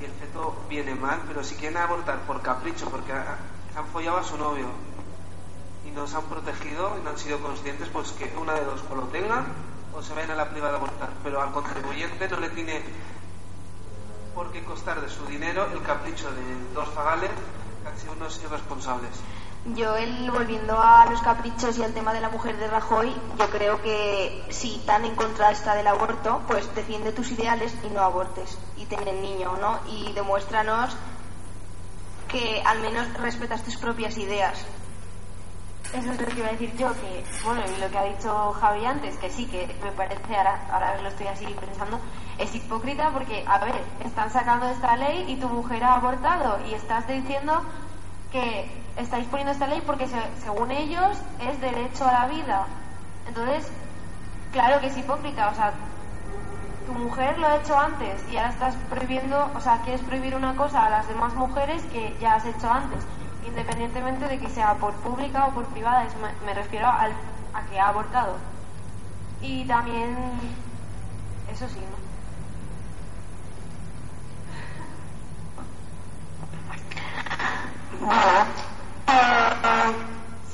D: si el feto viene mal, pero si quieren abortar por capricho, porque ha- han follado a su novio y no se han protegido y no han sido conscientes, pues que una de dos, o lo tengan o se vayan a la privada a abortar. Pero al contribuyente no le tiene por qué costar de su dinero el capricho de dos zagales que han sido unos irresponsables.
C: Yo, el, volviendo a los caprichos y al tema de la mujer de Rajoy, yo creo que si tan en contra está del aborto, pues defiende tus ideales y no abortes y ten el niño, ¿no? Y demuéstranos que al menos respetas tus propias ideas.
E: Eso es lo que iba a decir yo, que, bueno, y lo que ha dicho Javi antes, que sí, que me parece, ahora, ahora lo estoy así pensando, es hipócrita porque, a ver, están sacando esta ley y tu mujer ha abortado y estás diciendo que estáis poniendo esta ley porque se- según ellos es derecho a la vida. Entonces, claro que es hipócrita, o sea, tu mujer lo ha hecho antes y ahora estás prohibiendo, o sea, quieres prohibir una cosa a las demás mujeres que ya has hecho antes, independientemente de que sea por pública o por privada, es- me, refiero al, a que ha abortado. Y también, eso sí, ¿no?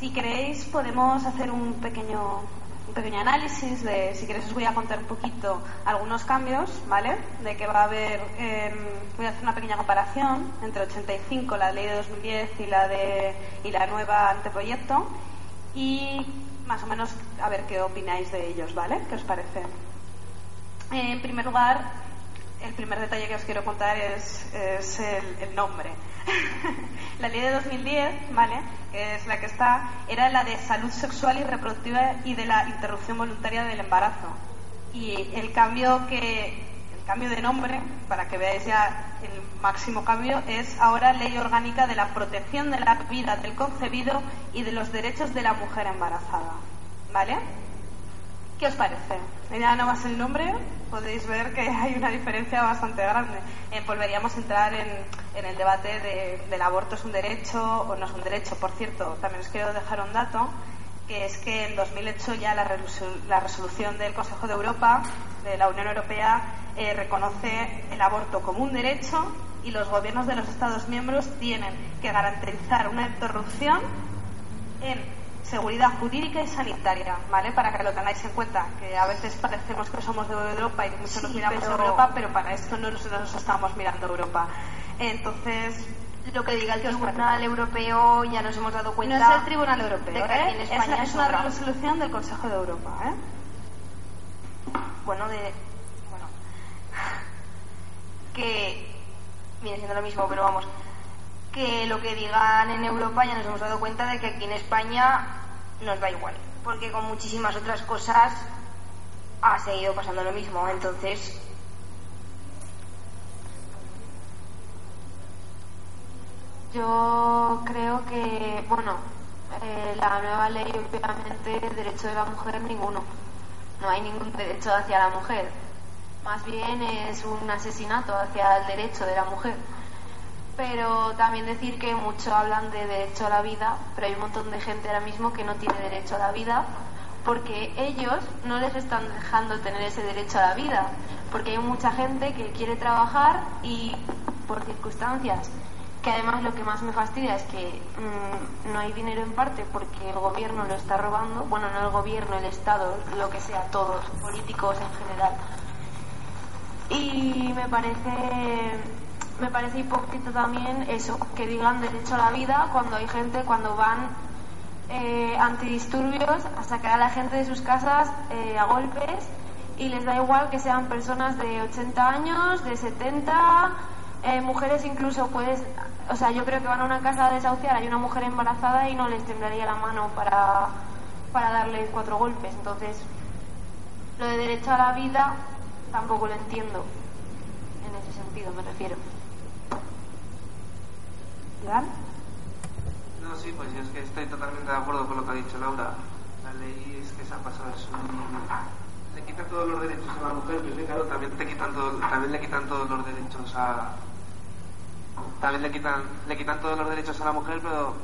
A: Si queréis, podemos hacer un pequeño, un pequeño análisis de, si queréis, os voy a contar un poquito algunos cambios, ¿vale? De que va a haber, em, voy a hacer una pequeña comparación entre 85, la ley de 2010 y la, de, y la nueva anteproyecto, y más o menos a ver qué opináis de ellos, ¿vale? ¿Qué os parece? En primer lugar, el primer detalle que os quiero contar es, es el, nombre. <laughs> la ley de 2010, ¿vale? Que es la que está, era la de salud sexual y reproductiva y de la interrupción voluntaria del embarazo. Y el cambio que el cambio de nombre, para que veáis ya el máximo cambio, es ahora Ley Orgánica de la Protección de la Vida del Concebido y de los Derechos de la Mujer Embarazada. ¿Vale? ¿Qué os parece? Ya nada más el nombre podéis ver que hay una diferencia bastante grande. Eh, volveríamos a entrar en, en el debate de, del aborto es un derecho o no es un derecho. Por cierto, también os quiero dejar un dato, que es que en 2008 ya la, la resolución del Consejo de Europa, de la Unión Europea, eh, reconoce el aborto como un derecho y los gobiernos de los Estados miembros tienen que garantizar una interrupción en seguridad jurídica y sanitaria, ¿vale? Para que lo tengáis en cuenta, que a veces parecemos que somos de Europa y que muchos nos miramos
C: pero-
A: a Europa, pero para esto no nos, nos estamos mirando a Europa. Entonces,
C: Lo que diga el Tribunal Europeo ya nos hemos dado
A: no
C: cuenta.
A: es el Tribunal Europeo,
C: de que
A: ¿eh?
C: en
A: es,
C: España
A: es una resolución del Consejo de Europa, ¿eh?
C: Bueno, de. Bueno. <laughs> que viene siendo lo mismo, pero vamos, que lo que digan en Europa ya nos hemos dado cuenta de que aquí en España nos da igual, porque con muchísimas otras cosas ha seguido pasando lo mismo, entonces
E: Yo creo que, bueno, eh, la nueva ley, obviamente, derecho de la mujer, ninguno. No hay ningún derecho hacia la mujer. Más bien es un asesinato hacia el derecho de la mujer. Pero también decir que mucho hablan de derecho a la vida, pero hay un montón de gente ahora mismo que no tiene derecho a la vida porque ellos no les están dejando tener ese derecho a la vida. Porque hay mucha gente que quiere trabajar y por circunstancias que además lo que más me fastidia es que mm, no hay dinero en parte porque el gobierno lo está robando, bueno, no el gobierno, el Estado, lo que sea, todos, políticos en general. Y me parece, me parece hipócrita también eso, que digan derecho a la vida cuando hay gente, cuando van eh, antidisturbios a sacar a la gente de sus casas eh, a golpes y les da igual que sean personas de 80 años, de 70, eh, mujeres incluso puedes o sea, yo creo que van a una casa a desahuciar, hay una mujer embarazada y no les temblaría la mano para, para darle cuatro golpes. Entonces, lo de derecho a la vida tampoco lo entiendo. En ese sentido me refiero.
D: No, sí, pues yo es que estoy totalmente de acuerdo con lo que ha dicho Laura. La ley es que se ha pasado, es un... le quita todos los derechos a la mujer, pero claro, también, te quitan todo, también le quitan todos los derechos a, también le quitan, le quitan todos los derechos a la mujer, pero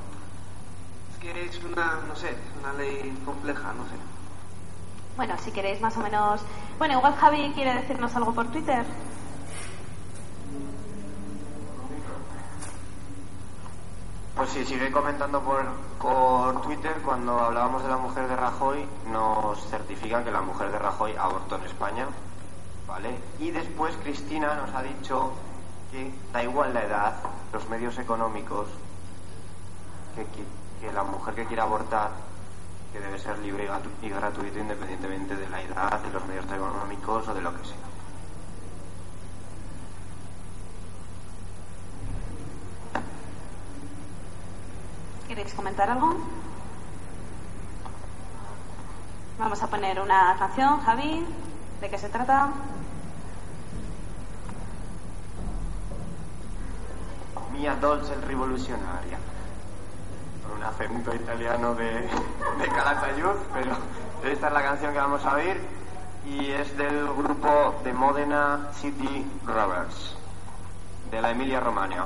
D: es que es una, no sé, una ley compleja, no sé.
A: Bueno, si queréis más o menos... Bueno, igual Javi quiere decirnos algo por Twitter.
N: Pues sí, sigue comentando por, por Twitter, cuando hablábamos de la mujer de Rajoy, nos certifican que la mujer de Rajoy abortó en España, ¿vale? Y después Cristina nos ha dicho que da igual la edad, los medios económicos, que, la mujer que quiera abortar, que debe ser libre y gratuito independientemente de la edad, de los medios económicos o de lo que sea.
A: ¿Queréis comentar algo? Vamos a poner una canción, Javi. ¿De qué se trata?
N: Mia Dolce rivoluzionaria. Con un acento italiano de, de Calatayud, pero esta es la canción que vamos a oír y es del grupo de Modena City Rovers, de la Emilia Romagna.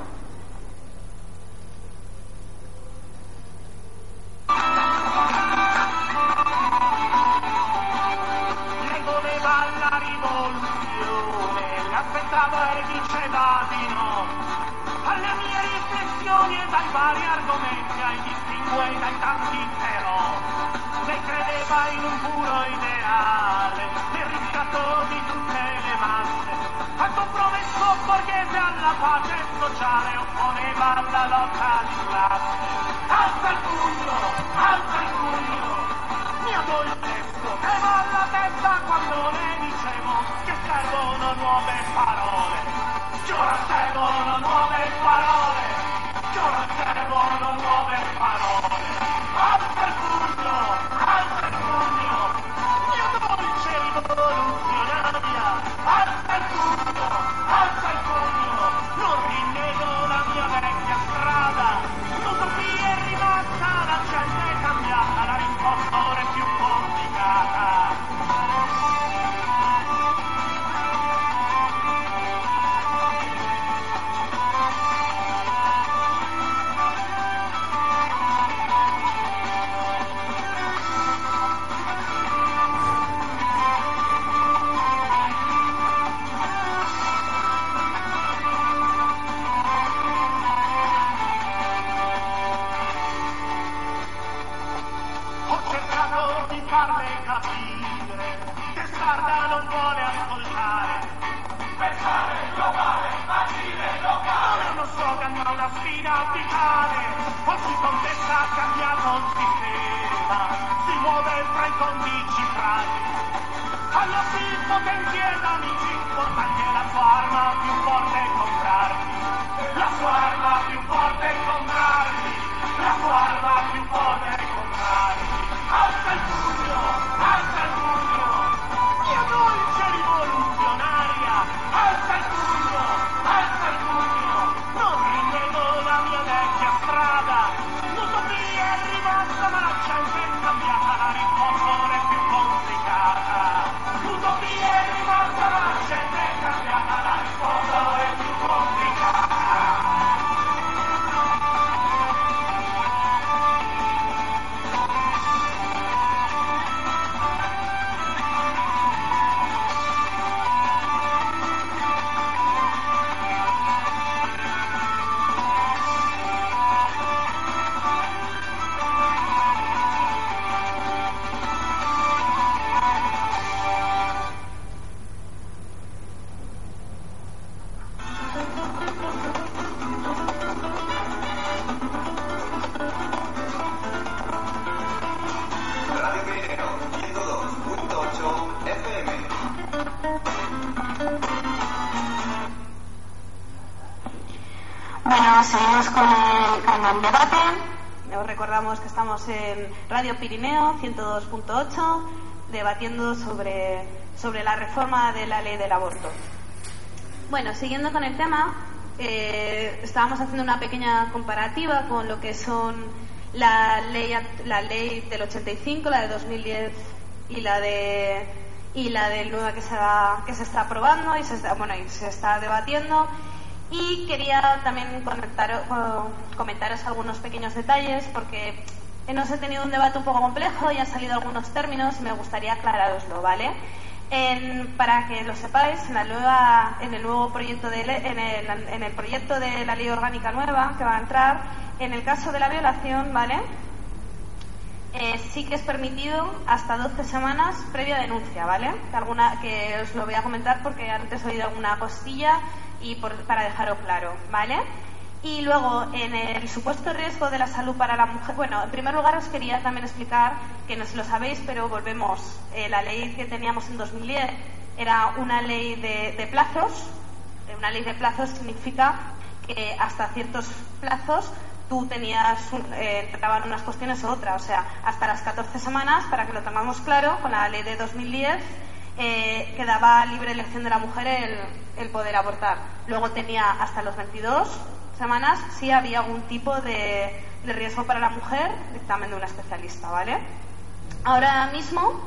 A: En Radio Pirineo 102.8 debatiendo sobre, sobre la reforma de la ley del aborto. Bueno, siguiendo con el tema, eh, estábamos haciendo una pequeña comparativa con lo que son la ley, la ley del 85, la de 2010 y la de y la del nueva que se, va- que se está aprobando y se está, bueno, y se está debatiendo. Y quería también comentaros algunos pequeños detalles porque hemos tenido un debate un poco complejo y han salido algunos términos y me gustaría aclararoslo, ¿vale? Para que lo sepáis, en, la nueva, en el nuevo proyecto de en, el, en el proyecto de la ley orgánica nueva que va a entrar, en el caso de la violación, ¿vale? Eh, sí que es permitido hasta 12 semanas previa denuncia, ¿vale? Que, que os lo voy a comentar porque antes he oído alguna costilla y para dejarlo claro, ¿vale? Y luego, en el supuesto riesgo de la salud para la mujer, bueno, en primer lugar os quería también explicar, que no sé si lo sabéis, pero volvemos, eh, la ley que teníamos en 2010 era una ley de, plazos, Eh, una ley de plazos significa que hasta ciertos plazos tú tenías, eh, trataban unas cuestiones u otras, o sea, hasta las 14 semanas, para que lo tengamos claro, con la ley de 2010 eh, que daba libre elección de la mujer el poder abortar. Luego tenía hasta los 22 semanas si había algún tipo de, riesgo para la mujer, dictamen de una especialista, ¿vale? Ahora mismo,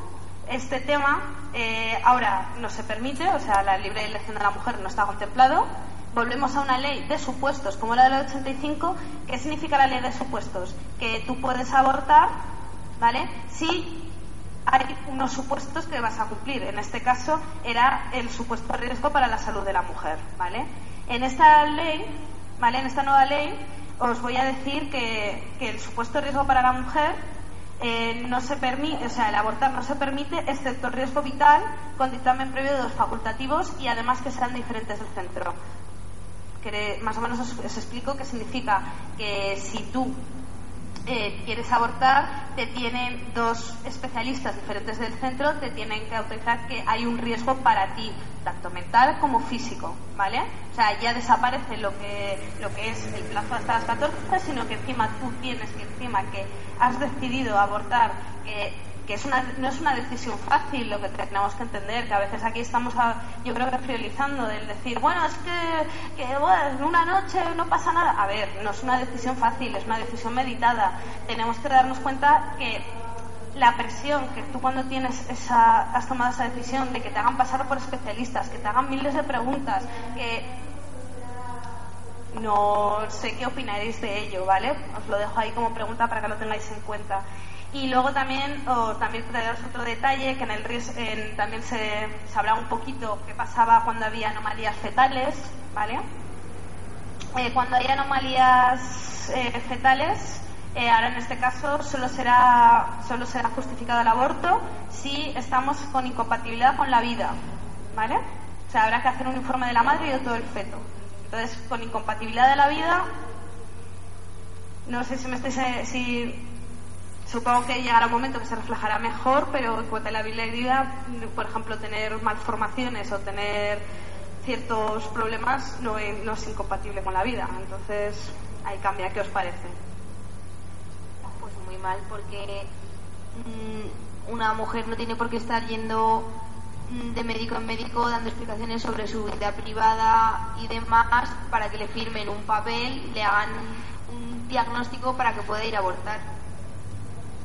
A: este tema, eh, ahora no se permite, o sea, la libre elección de la mujer no está contemplado. Volvemos a una ley de supuestos como la del 85. ¿Qué significa la ley de supuestos? Que tú puedes abortar, ¿vale? Si hay unos supuestos que vas a cumplir. En este caso era el supuesto riesgo para la salud de la mujer, ¿vale? En esta ley, ¿vale? En esta nueva ley os voy a decir que, que el supuesto riesgo para la mujer eh, no se permite, o sea, el abortar no se permite excepto el riesgo vital con dictamen previo de los facultativos y además que sean diferentes del centro. Que, más o menos os, os explico qué significa que si tú eh, quieres abortar, te tienen dos especialistas diferentes del centro, te tienen que autorizar que hay un riesgo para ti, tanto mental como físico, ¿vale? O sea, ya desaparece lo que, lo que es el plazo hasta las 14, sino que encima tú tienes que encima que has decidido abortar, que, que es una, no es una decisión fácil, lo que tenemos que entender, que a veces aquí estamos, yo creo que priorizando del decir, bueno, es que, que bueno, en una noche no pasa nada. A ver, no es una decisión fácil, es una decisión meditada. Tenemos que darnos cuenta que la presión que tú cuando tienes esa, has tomado esa decisión de que te hagan pasar por especialistas, que te hagan miles de preguntas, que no sé qué opinaréis de ello, ¿vale? Os lo dejo ahí como pregunta para que lo tengáis en cuenta. Y luego también, o también daros otro detalle, que en el ries- en- también se, se hablaba un poquito qué pasaba cuando había anomalías fetales, ¿vale? Eh, cuando hay anomalías eh, fetales, eh, ahora en este caso solo será, solo será justificado el aborto si estamos con incompatibilidad con la vida, ¿vale? O sea, habrá que hacer un informe de la madre y de todo el feto. Entonces, con incompatibilidad de la vida, no sé si me estáis, eh, si supongo que llegará un momento que se reflejará mejor, pero en cuanto a la vida, por ejemplo, tener malformaciones o tener ciertos problemas no es, no es incompatible con la vida. Entonces, ahí cambia. ¿Qué os parece?
C: Pues muy mal, porque mm, una mujer no tiene por qué estar yendo mm, de médico en médico dando explicaciones sobre su vida privada y demás para que le firmen un papel, le hagan un diagnóstico para que pueda ir a abortar.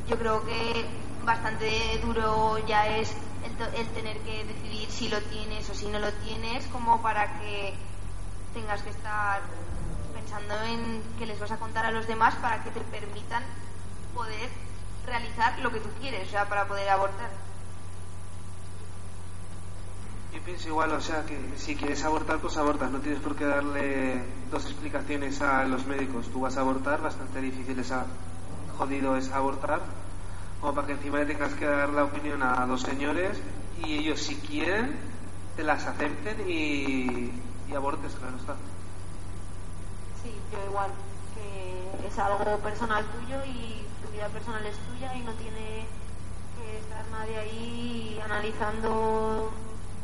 C: Yo creo que bastante duro ya es el, el tener que decidir si lo tienes o si no lo tienes, como para que tengas que estar pensando en que les vas a contar a los demás para que te permitan poder realizar lo que tú quieres, o sea, para poder abortar.
D: Yo pienso igual, o sea, que si quieres abortar, pues abortas. No tienes por qué darle dos explicaciones a los médicos. Tú vas a abortar, bastante difícil es a- jodido es abortar, como para que encima le tengas que dar la opinión a dos señores y ellos, si quieren, te las acepten y, abortes, claro está.
E: Sí, yo igual, que es algo personal tuyo y tu vida personal es tuya y no tiene que estar nadie ahí analizando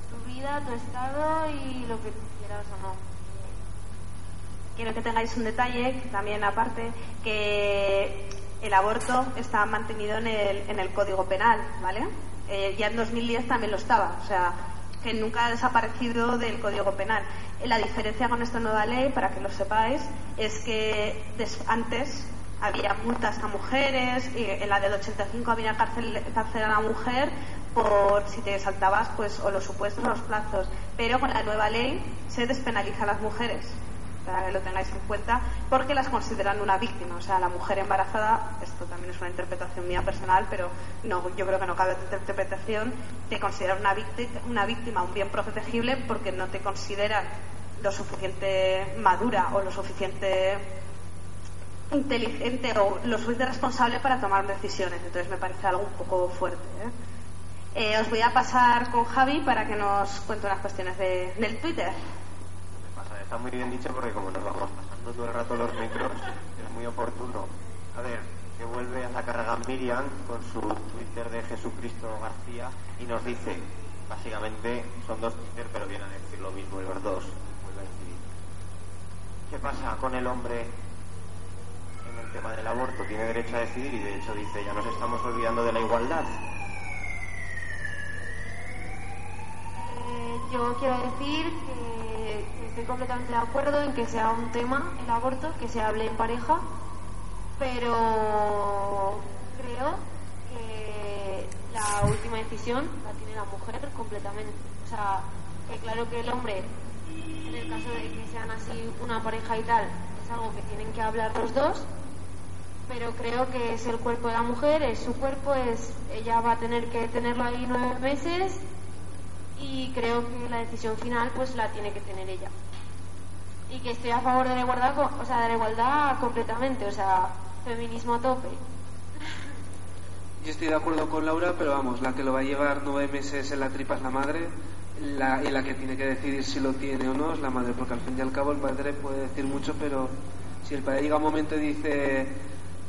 E: tu vida, tu estado y lo que quieras o no.
A: quiero que tengáis un detalle también aparte, que el aborto está mantenido en el, en el Código Penal, ¿vale? Eh, ya en 2010 también lo estaba, o sea, que nunca ha desaparecido del Código Penal. Eh, La diferencia con esta nueva ley, para que lo sepáis, es que antes había multas a mujeres, y en la del 85 había cárcel, cárcel a la mujer por si te saltabas pues o los supuestos los plazos. Pero con la nueva ley se despenaliza a las mujeres, para que lo tengáis en cuenta, porque las consideran una víctima. O sea, la mujer embarazada, esto también es una interpretación mía personal, pero no, yo creo que no cabe otra interpretación, te consideran una víctima, una víctima, un bien protegible, porque no te consideran lo suficiente madura o lo suficiente inteligente o lo suficiente responsable para tomar decisiones. Entonces me parece algo un poco fuerte. ¿eh? Eh, os voy a pasar con Javi para que nos cuente unas cuestiones de- del Twitter.
B: Está muy bien dicho porque como nos vamos pasando todo el rato los micros, es muy oportuno. A ver, que vuelve a la carga Miriam con su Twitter de Jesucristo García y nos dice, básicamente son dos Twitter pero vienen a decir lo mismo los dos. ¿qué pasa con el hombre en el tema del aborto? Tiene derecho a decidir y de hecho dice, ya nos estamos olvidando de la igualdad.
E: Eh, yo quiero decir que estoy completamente de acuerdo en que sea un tema el aborto, que se hable en pareja, pero creo que la última decisión la tiene la mujer completamente. O sea, que claro que el hombre, en el caso de que sean así una pareja y tal, es algo que tienen que hablar los dos, pero creo que es el cuerpo de la mujer, es su cuerpo, es ella va a tener que tenerlo ahí nueve meses y creo que la decisión final pues la tiene que tener ella y que estoy a favor de la igualdad o sea de la igualdad completamente o sea feminismo a tope
D: Yo estoy de acuerdo con Laura, pero vamos, la que lo va a llevar nueve meses en la tripa es la madre, la, y la que tiene que decidir si lo tiene o no es la madre, porque al fin y al cabo el padre puede decir mucho, pero si el padre llega un momento y dice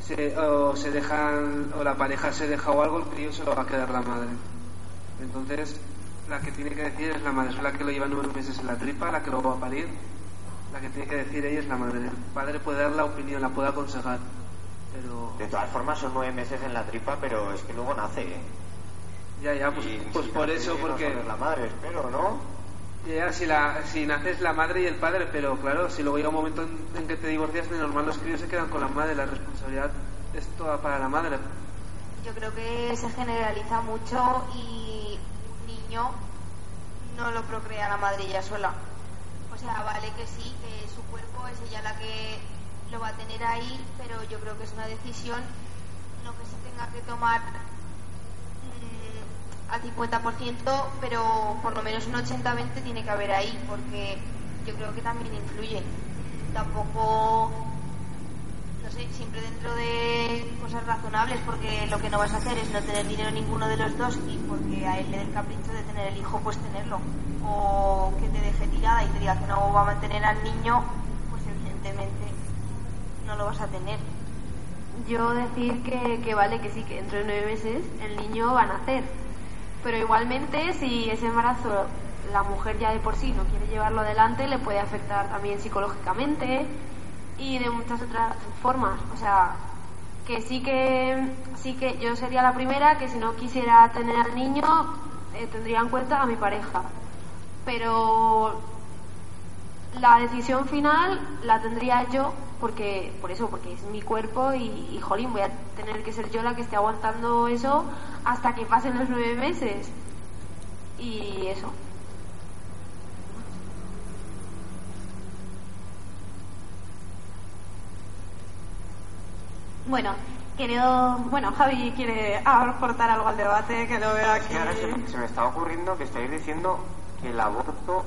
D: se, o se dejan o la pareja se deja o algo, el crío se lo va a quedar la madre. Entonces, la que tiene que decir es la madre, es la que lo lleva nueve meses en la tripa, la que lo va a parir, la que tiene que decir ella es la madre. El padre puede dar la opinión, la puede aconsejar, pero
B: De todas formas son nueve meses en la tripa, pero es que luego nace, ¿eh?
D: Ya, ya, pues,
B: Y
D: pues
B: si
D: por
B: nace,
D: eso, porque...
B: la madre, espero, ¿no?
D: Ya, si, la, si naces la madre y el padre, pero claro, si luego llega un momento en, en que te divorcias, de normal los críos se quedan con la madre, la responsabilidad es toda para la madre.
C: Yo creo que se generaliza mucho y no lo procrea la madre ella sola. O sea, vale que sí, que su cuerpo es ella la que lo va a tener ahí, pero yo creo que es una decisión no que se tenga que tomar mm, al 50%, pero por lo menos un 80-20 tiene que haber ahí, porque yo creo que también influye. Tampoco sé, siempre dentro de cosas razonables, porque lo que no vas a hacer es no tener dinero ninguno de los dos y porque a él le dé el capricho de tener el hijo, pues tenerlo. O que te deje tirada y te diga que no va a mantener al niño, pues evidentemente no lo vas a tener.
E: yo decir que, que vale que sí que dentro de nueve meses el niño va a nacer pero igualmente si ese embarazo la mujer ya de por sí no quiere llevarlo adelante le puede afectar también psicológicamente y de muchas otras formas. O sea que sí que sí que yo sería la primera que si no quisiera tener al niño eh, tendría en cuenta a mi pareja. Pero la decisión final la tendría yo porque por eso porque es mi cuerpo y, y jolín voy a tener que ser yo la que esté aguantando eso hasta que pasen los nueve meses. Y eso
A: Bueno, quiero, bueno, Javi quiere aportar algo al debate, que lo veo aquí.
B: Y se, me- está ocurriendo que estáis diciendo que el aborto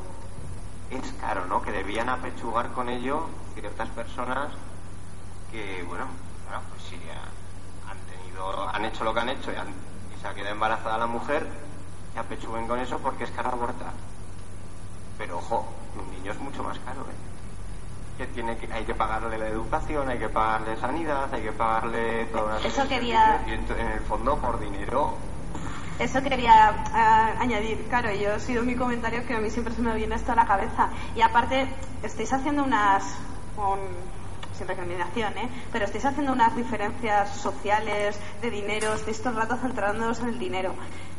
B: es caro, ¿no? Que debían apechugar con ello ciertas personas que, bueno, bueno, pues sí, ha- han tenido, han hecho lo que han hecho y, han- y se ha quedado embarazada la mujer, que apechuguen con eso porque es caro abortar. Pero ojo, un niño es mucho más caro, ¿eh? Que tiene que, hay que pagarle la educación, hay que pagarle sanidad, hay que pagarle todas las
A: Eso quería-
B: Y en, el fondo, por dinero,
A: Eso quería ah, añadir, claro, yo he sido mi comentario que a mí siempre se me viene esto a la cabeza. Y aparte, estáis haciendo unas con sin recriminación, ¿eh? pero estáis haciendo unas diferencias sociales de dinero, estáis todo el rato centrándonos en el dinero.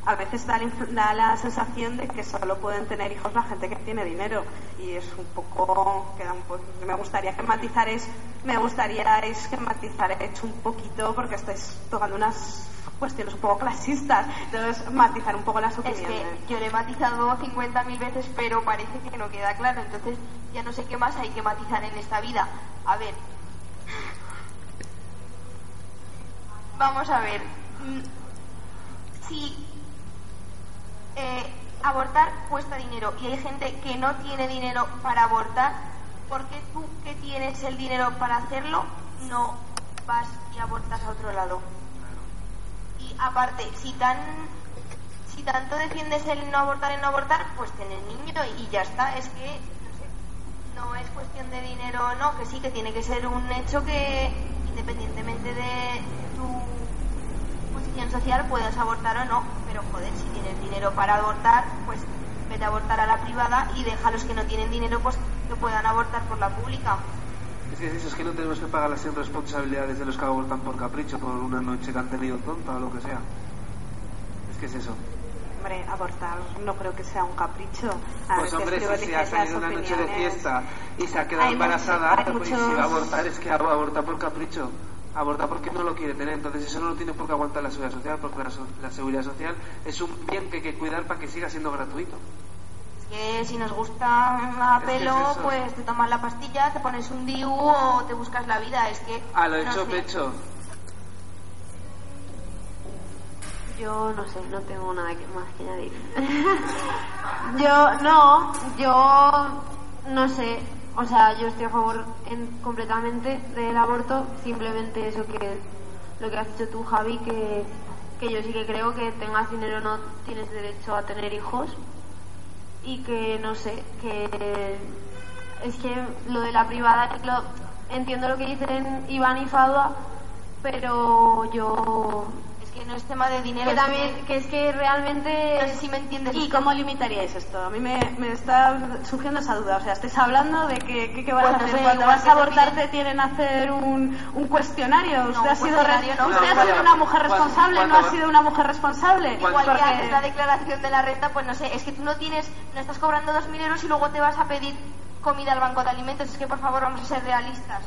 A: A veces da la, da la sensación de que solo pueden tener hijos la gente que tiene dinero y es un poco queda un poco me gustaría que matizarais me gustaría que matizarais un poquito porque estáis tocando unas cuestiones un poco clasistas entonces matizar un poco las
C: Es
A: opiniones
C: que yo le he matizado 50.000 veces, pero parece que no queda claro. Entonces ya no sé qué más hay que matizar en esta vida. A ver. Vamos a ver. Mm, Si eh, abortar cuesta dinero y hay gente que no tiene dinero para abortar, ¿por qué tú que tienes el dinero para hacerlo no vas y abortas a otro lado? Aparte, si tan si tanto defiendes el no abortar, el no abortar, pues ten el niño y ya está. Es que no, sé, no es cuestión de dinero o no, que sí que tiene que ser un hecho que independientemente de tu posición social puedas abortar o no. Pero joder, si tienes dinero para abortar, pues vete a abortar a la privada y deja a los que no tienen dinero pues que puedan abortar por la pública.
D: Es que es eso, es que no tenemos que pagar las irresponsabilidades de los que abortan por capricho, por una noche que han tenido tonta o lo que sea. Es que es eso.
A: Hombre, abortar no creo que sea un capricho. A
D: Pues hombre, si se ha salido una noche de fiesta y se ha quedado
A: Hay
D: embarazada,
A: mucho- hay
D: pues si va a abortar es que ab- aborta por capricho. Aborta porque no lo quiere tener, entonces eso no lo tiene por qué aguantar la seguridad social, porque la, so- la seguridad social es un bien que hay que cuidar para que siga siendo gratuito.
C: Que si nos gusta a
D: es
C: pelo, pues te tomas la pastilla, te pones un DIU o te buscas la vida. Es que.
D: A lo
C: no
D: hecho
C: sé.
D: pecho.
E: Yo no sé, no tengo nada que- más que añadir. <laughs> yo no, yo no sé, o sea, yo estoy a favor en- completamente del aborto, simplemente eso que lo que has dicho tú, Javi, que, que yo sí que creo que tengas dinero no tienes derecho a tener hijos y que no sé, que es que lo de la privada, entiendo lo que dicen Iván y Fadua, pero yo
C: que no es tema de dinero.
E: que
C: es
E: también que es que realmente
C: No sé si me entiendes.
A: ¿Y cómo limitaríais esto? A mí me, me está surgiendo esa duda. O sea, estáis hablando de que, que- que vas
C: Pues
A: a
C: no
A: hacer
C: sé,
A: cuando vas a
C: te
A: abortar
C: piden-
A: te tienen a hacer un, un cuestionario. Usted
C: un
A: ha sido, re-
C: cuestionario no,
A: usted
C: no,
A: ha sido una mujer
D: ¿cuándo-
A: responsable, no ha sido una mujer responsable.
C: Igual que haces la declaración de la renta, pues no sé, es que tú no tienes, no estás cobrando 2.000 euros y luego te vas a pedir comida al banco de alimentos. Es que por favor vamos a ser realistas.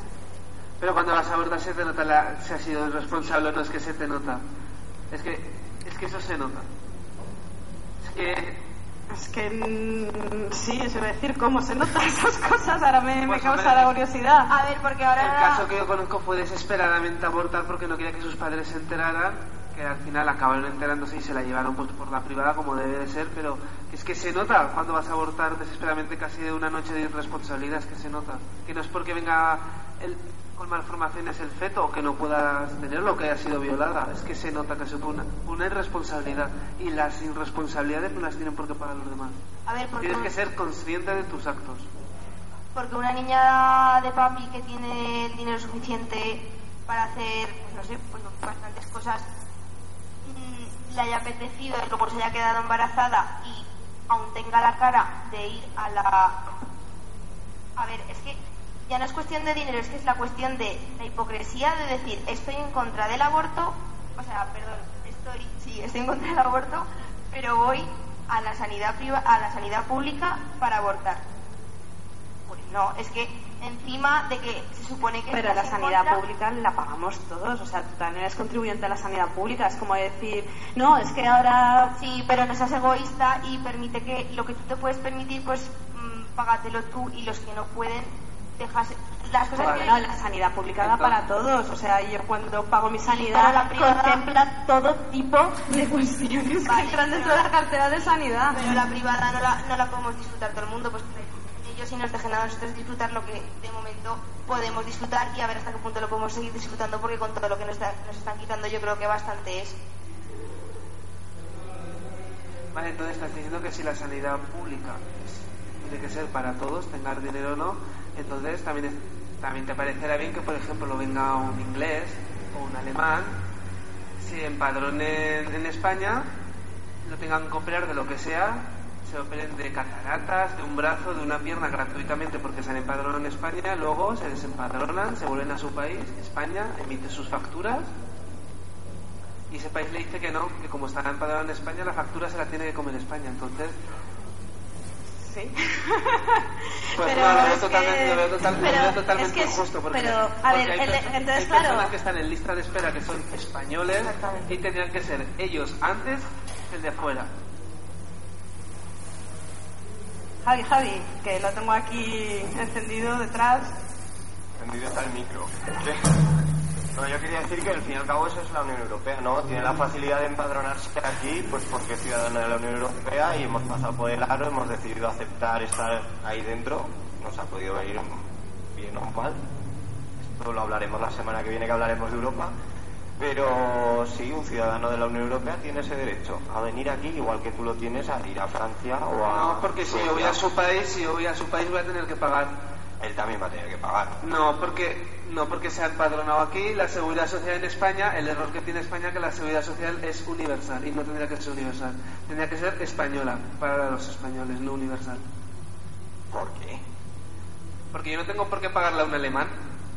D: Pero cuando vas a abortar se te nota la, si has sido irresponsable o no es que se te nota. Es que, es que eso se nota. Es que
A: Es que mm, sí, se va a decir cómo se notan esas cosas. Ahora me, me
D: Pues,
A: causa
D: hombre,
A: la curiosidad.
C: A ver, porque
D: el
C: ahora...
D: caso que yo conozco fue desesperadamente abortar porque no quería que sus padres se enteraran, que al final acabaron enterándose y se la llevaron pues, por la privada como debe de ser, pero es que se nota cuando vas a abortar desesperadamente casi de una noche de irresponsabilidad, es que se nota. Que no es porque venga el, con malformaciones el feto o que no puedas tenerlo, que haya sido violada, es que se nota que supone una irresponsabilidad y las irresponsabilidades no las tienen por qué pagar los demás.
C: A ver, porque,
D: Tienes que ser consciente de tus actos.
C: porque una niña de papi que tiene el dinero suficiente para hacer, pues no sé, pues bastantes cosas, mm, le haya apetecido y luego se haya quedado embarazada y aún tenga la cara de ir a la... A ver, es que ya no es cuestión de dinero, es que es la cuestión de la hipocresía de decir estoy en contra del aborto, o sea, perdón, estoy, sí, estoy en contra del aborto, pero voy a la sanidad priva, a la sanidad pública para abortar. Pues no, es que encima de que se supone que
A: Pero la sanidad
C: contra-
A: pública la pagamos todos, o sea, tú también eres contribuyente a la sanidad pública, es como decir, no, es que ahora...
C: Sí, pero no seas egoísta y permite que lo que tú te puedes permitir, pues mm, págatelo tú y los que no pueden, dejas las cosas que...
A: Bueno, la sanidad pública da para todos, o sea, yo cuando pago mi
C: pero
A: sanidad
C: la privada-
A: contempla todo tipo de <laughs> cuestiones
C: Vale,
A: que entran dentro de la cartera de sanidad.
C: Pero la privada no la, no la podemos disfrutar todo el mundo, pues ellos sí nos dejen a nosotros disfrutar lo que de momento podemos disfrutar y a ver hasta qué punto lo podemos seguir disfrutando porque con todo lo que nos, están quitando yo creo que bastante es.
D: Vale, entonces estás diciendo que si la sanidad pública tiene que ser para todos, tengas dinero o no, entonces también, también te parecerá bien que, por ejemplo, venga un inglés o un alemán, se empadronen en España, lo tengan que operar de lo que sea, se operen de cataratas, de un brazo, de una pierna gratuitamente porque se han empadronado en España, luego se desempadronan, se vuelven a su país, España emite sus facturas y ese país le dice que no, que como está empadronado en España, la factura se la tiene que comer España. Entonces,
A: Sí. <laughs>
D: pues
A: Pero
D: lo veo
A: es
D: totalmente,
A: que-
D: lo veo total- lo
A: pero
D: veo totalmente
A: es que es-
D: injusto. Porque,
A: pero, a
D: porque
A: ver,
D: hay,
A: el-
D: perso-
A: entonces,
D: hay
A: claro.
D: personas que están en lista de espera que son españoles y tendrían que ser ellos antes que el de afuera.
A: Javi, Javi, que lo tengo aquí encendido detrás.
B: Encendido está el micro. <laughs> No, yo quería decir que al fin y al cabo eso es la Unión Europea, ¿no? Tiene la facilidad de empadronarse aquí, pues porque es ciudadano de la Unión Europea y hemos pasado por el aro, hemos decidido aceptar estar ahí dentro. Nos ha podido ir bien o mal. Esto lo hablaremos la semana que viene que hablaremos de Europa. Pero sí, un ciudadano de la Unión Europea tiene ese derecho a venir aquí, igual que tú lo tienes a ir a Francia o a.
D: No, porque si yo voy a su país, si yo voy a su país voy a tener que pagar.
B: Él también va a tener que pagar.
D: No, porque no porque se ha empadronado aquí, la seguridad social en España, el error que tiene España es que la seguridad social es universal y no tendría que ser universal. Tendría que ser española para los españoles, no universal.
B: ¿Por qué?
D: Porque yo no tengo por qué pagarle a un alemán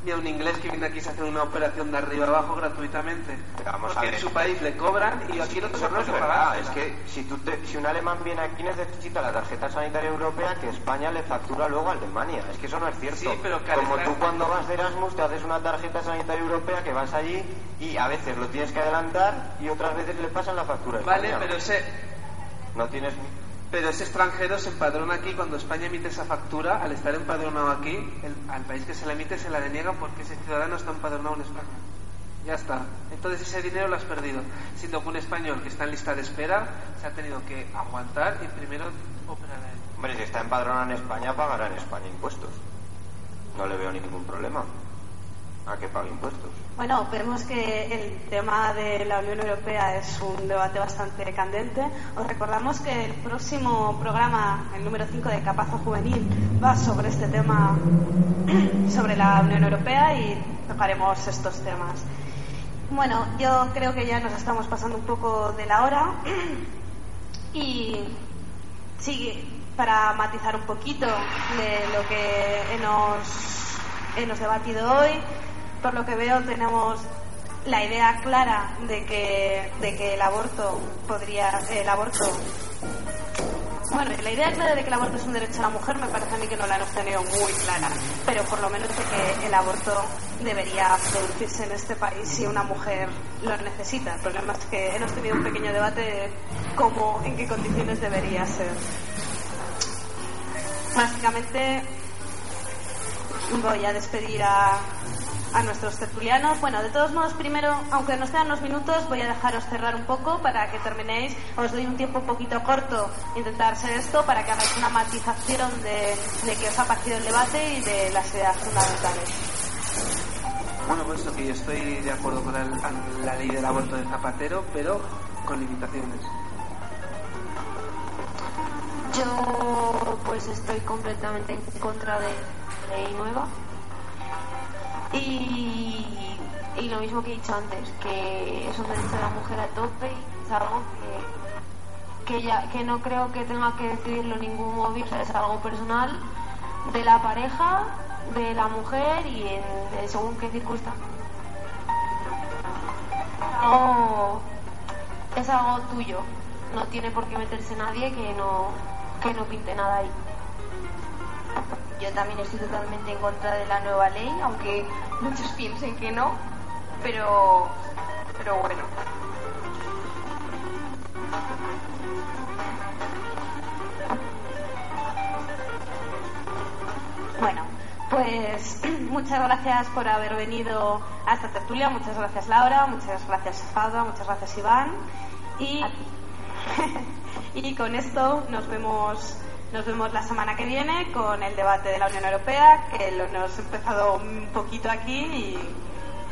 D: ni a un inglés que viene aquí a hacer una operación de arriba abajo gratuitamente.
B: Vamos a
D: porque
B: ver.
D: en su país le cobran y aquí no
B: Eso no es verdad. Es que si, tú te- si un alemán viene aquí necesita la tarjeta sanitaria europea que España le factura luego a Alemania. Es que eso no es cierto.
D: Sí, pero
B: Como tú cuando vas de Erasmus te haces una tarjeta sanitaria europea que vas allí y a veces lo tienes que adelantar y otras veces le pasan la factura
D: Vale, pero ese,
B: No tienes...
D: pero ese extranjero se empadrona aquí cuando España emite esa factura, al estar empadronado aquí, el- al país que se la emite se la deniega porque ese ciudadano está empadronado en España. Ya está. Entonces ese dinero lo has perdido. Siendo que un español que está en lista de espera se ha tenido que aguantar y primero operar a él.
B: Hombre, si está empadronado en España, pagará en España impuestos. No le veo ningún problema a que pague impuestos.
A: Bueno, vemos que el tema de la Unión Europea es un debate bastante candente. Os recordamos que el próximo programa, el número 5 de Capazo Juvenil, va sobre este tema, <clears throat> sobre la Unión Europea y tocaremos estos temas. Bueno, yo creo que ya nos estamos pasando un poco de la hora <clears throat> y sí, para matizar un poquito de lo que hemos, hemos debatido hoy, por lo que veo tenemos la idea clara de que, de que el aborto podría, el aborto bueno, la idea clara de que el aborto es un derecho a la mujer me parece a mí que no la hemos tenido muy clara, pero por lo menos de que el aborto debería producirse en este país si una mujer lo necesita. El problema es que hemos tenido un pequeño debate de cómo, en qué condiciones debería ser. Básicamente voy a despedir a, a nuestros tertulianos. Bueno, de todos modos, primero, aunque nos quedan unos minutos, voy a dejaros cerrar un poco para que terminéis. Os doy un tiempo un poquito corto intentar ser esto para que hagáis una matización de, de qué os ha parecido el debate y de las ideas fundamentales.
D: Bueno, pues que yo estoy de acuerdo con el- la ley del aborto de Zapatero, pero con limitaciones.
E: Yo pues estoy completamente en contra de la ley nueva. Y, y lo mismo que he dicho antes, que es un derecho de la mujer a tope y es algo que, que, ya, que no creo que tenga que decidirlo ningún móvil, es algo personal de la pareja, de la mujer y de según qué circunstancias. Es algo tuyo, no tiene por qué meterse nadie que no, que no pinte nada ahí.
C: Yo también estoy totalmente en contra de la nueva ley, aunque muchos <laughs> piensen que no, pero, pero bueno.
A: Bueno, pues <clears throat> muchas gracias por haber venido a esta tertulia, muchas gracias Laura, muchas gracias Fada, muchas gracias Iván y, <laughs> y con esto nos vemos nos vemos la semana que viene con el debate de la Unión Europea que lo hemos empezado un poquito aquí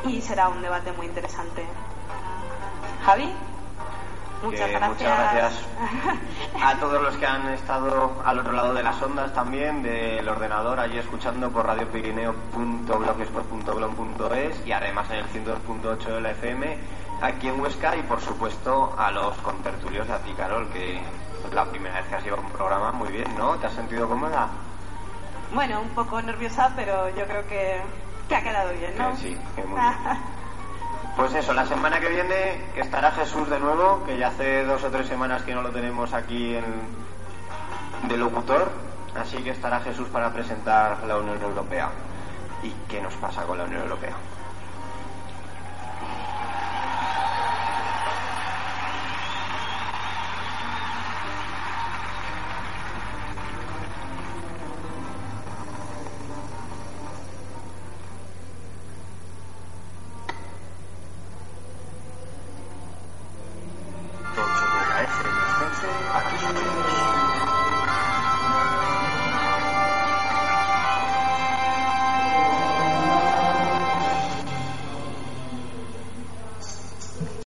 A: y, y será un debate muy interesante. Javi, muchas
B: Que
A: gracias.
B: muchas gracias <laughs> a todos los que han estado al otro lado de las ondas también, del ordenador, allí escuchando por radiopirineo.blogspot.blog.es y además en el 102.8 de la FM aquí en Huesca y por supuesto a los contertulios, a ti Carol, que la primera vez que has ido a un programa, muy bien, ¿no? ¿Te has sentido cómoda?
A: Bueno, un poco nerviosa, pero yo creo que, que ha quedado bien, ¿no?
B: Sí, que muy bien. <laughs> Pues eso, la semana que viene estará Jesús de nuevo, que ya hace dos o tres semanas que no lo tenemos aquí en, de locutor, así que estará Jesús para presentar la Unión Europea. ¿Y qué nos pasa con la Unión Europea?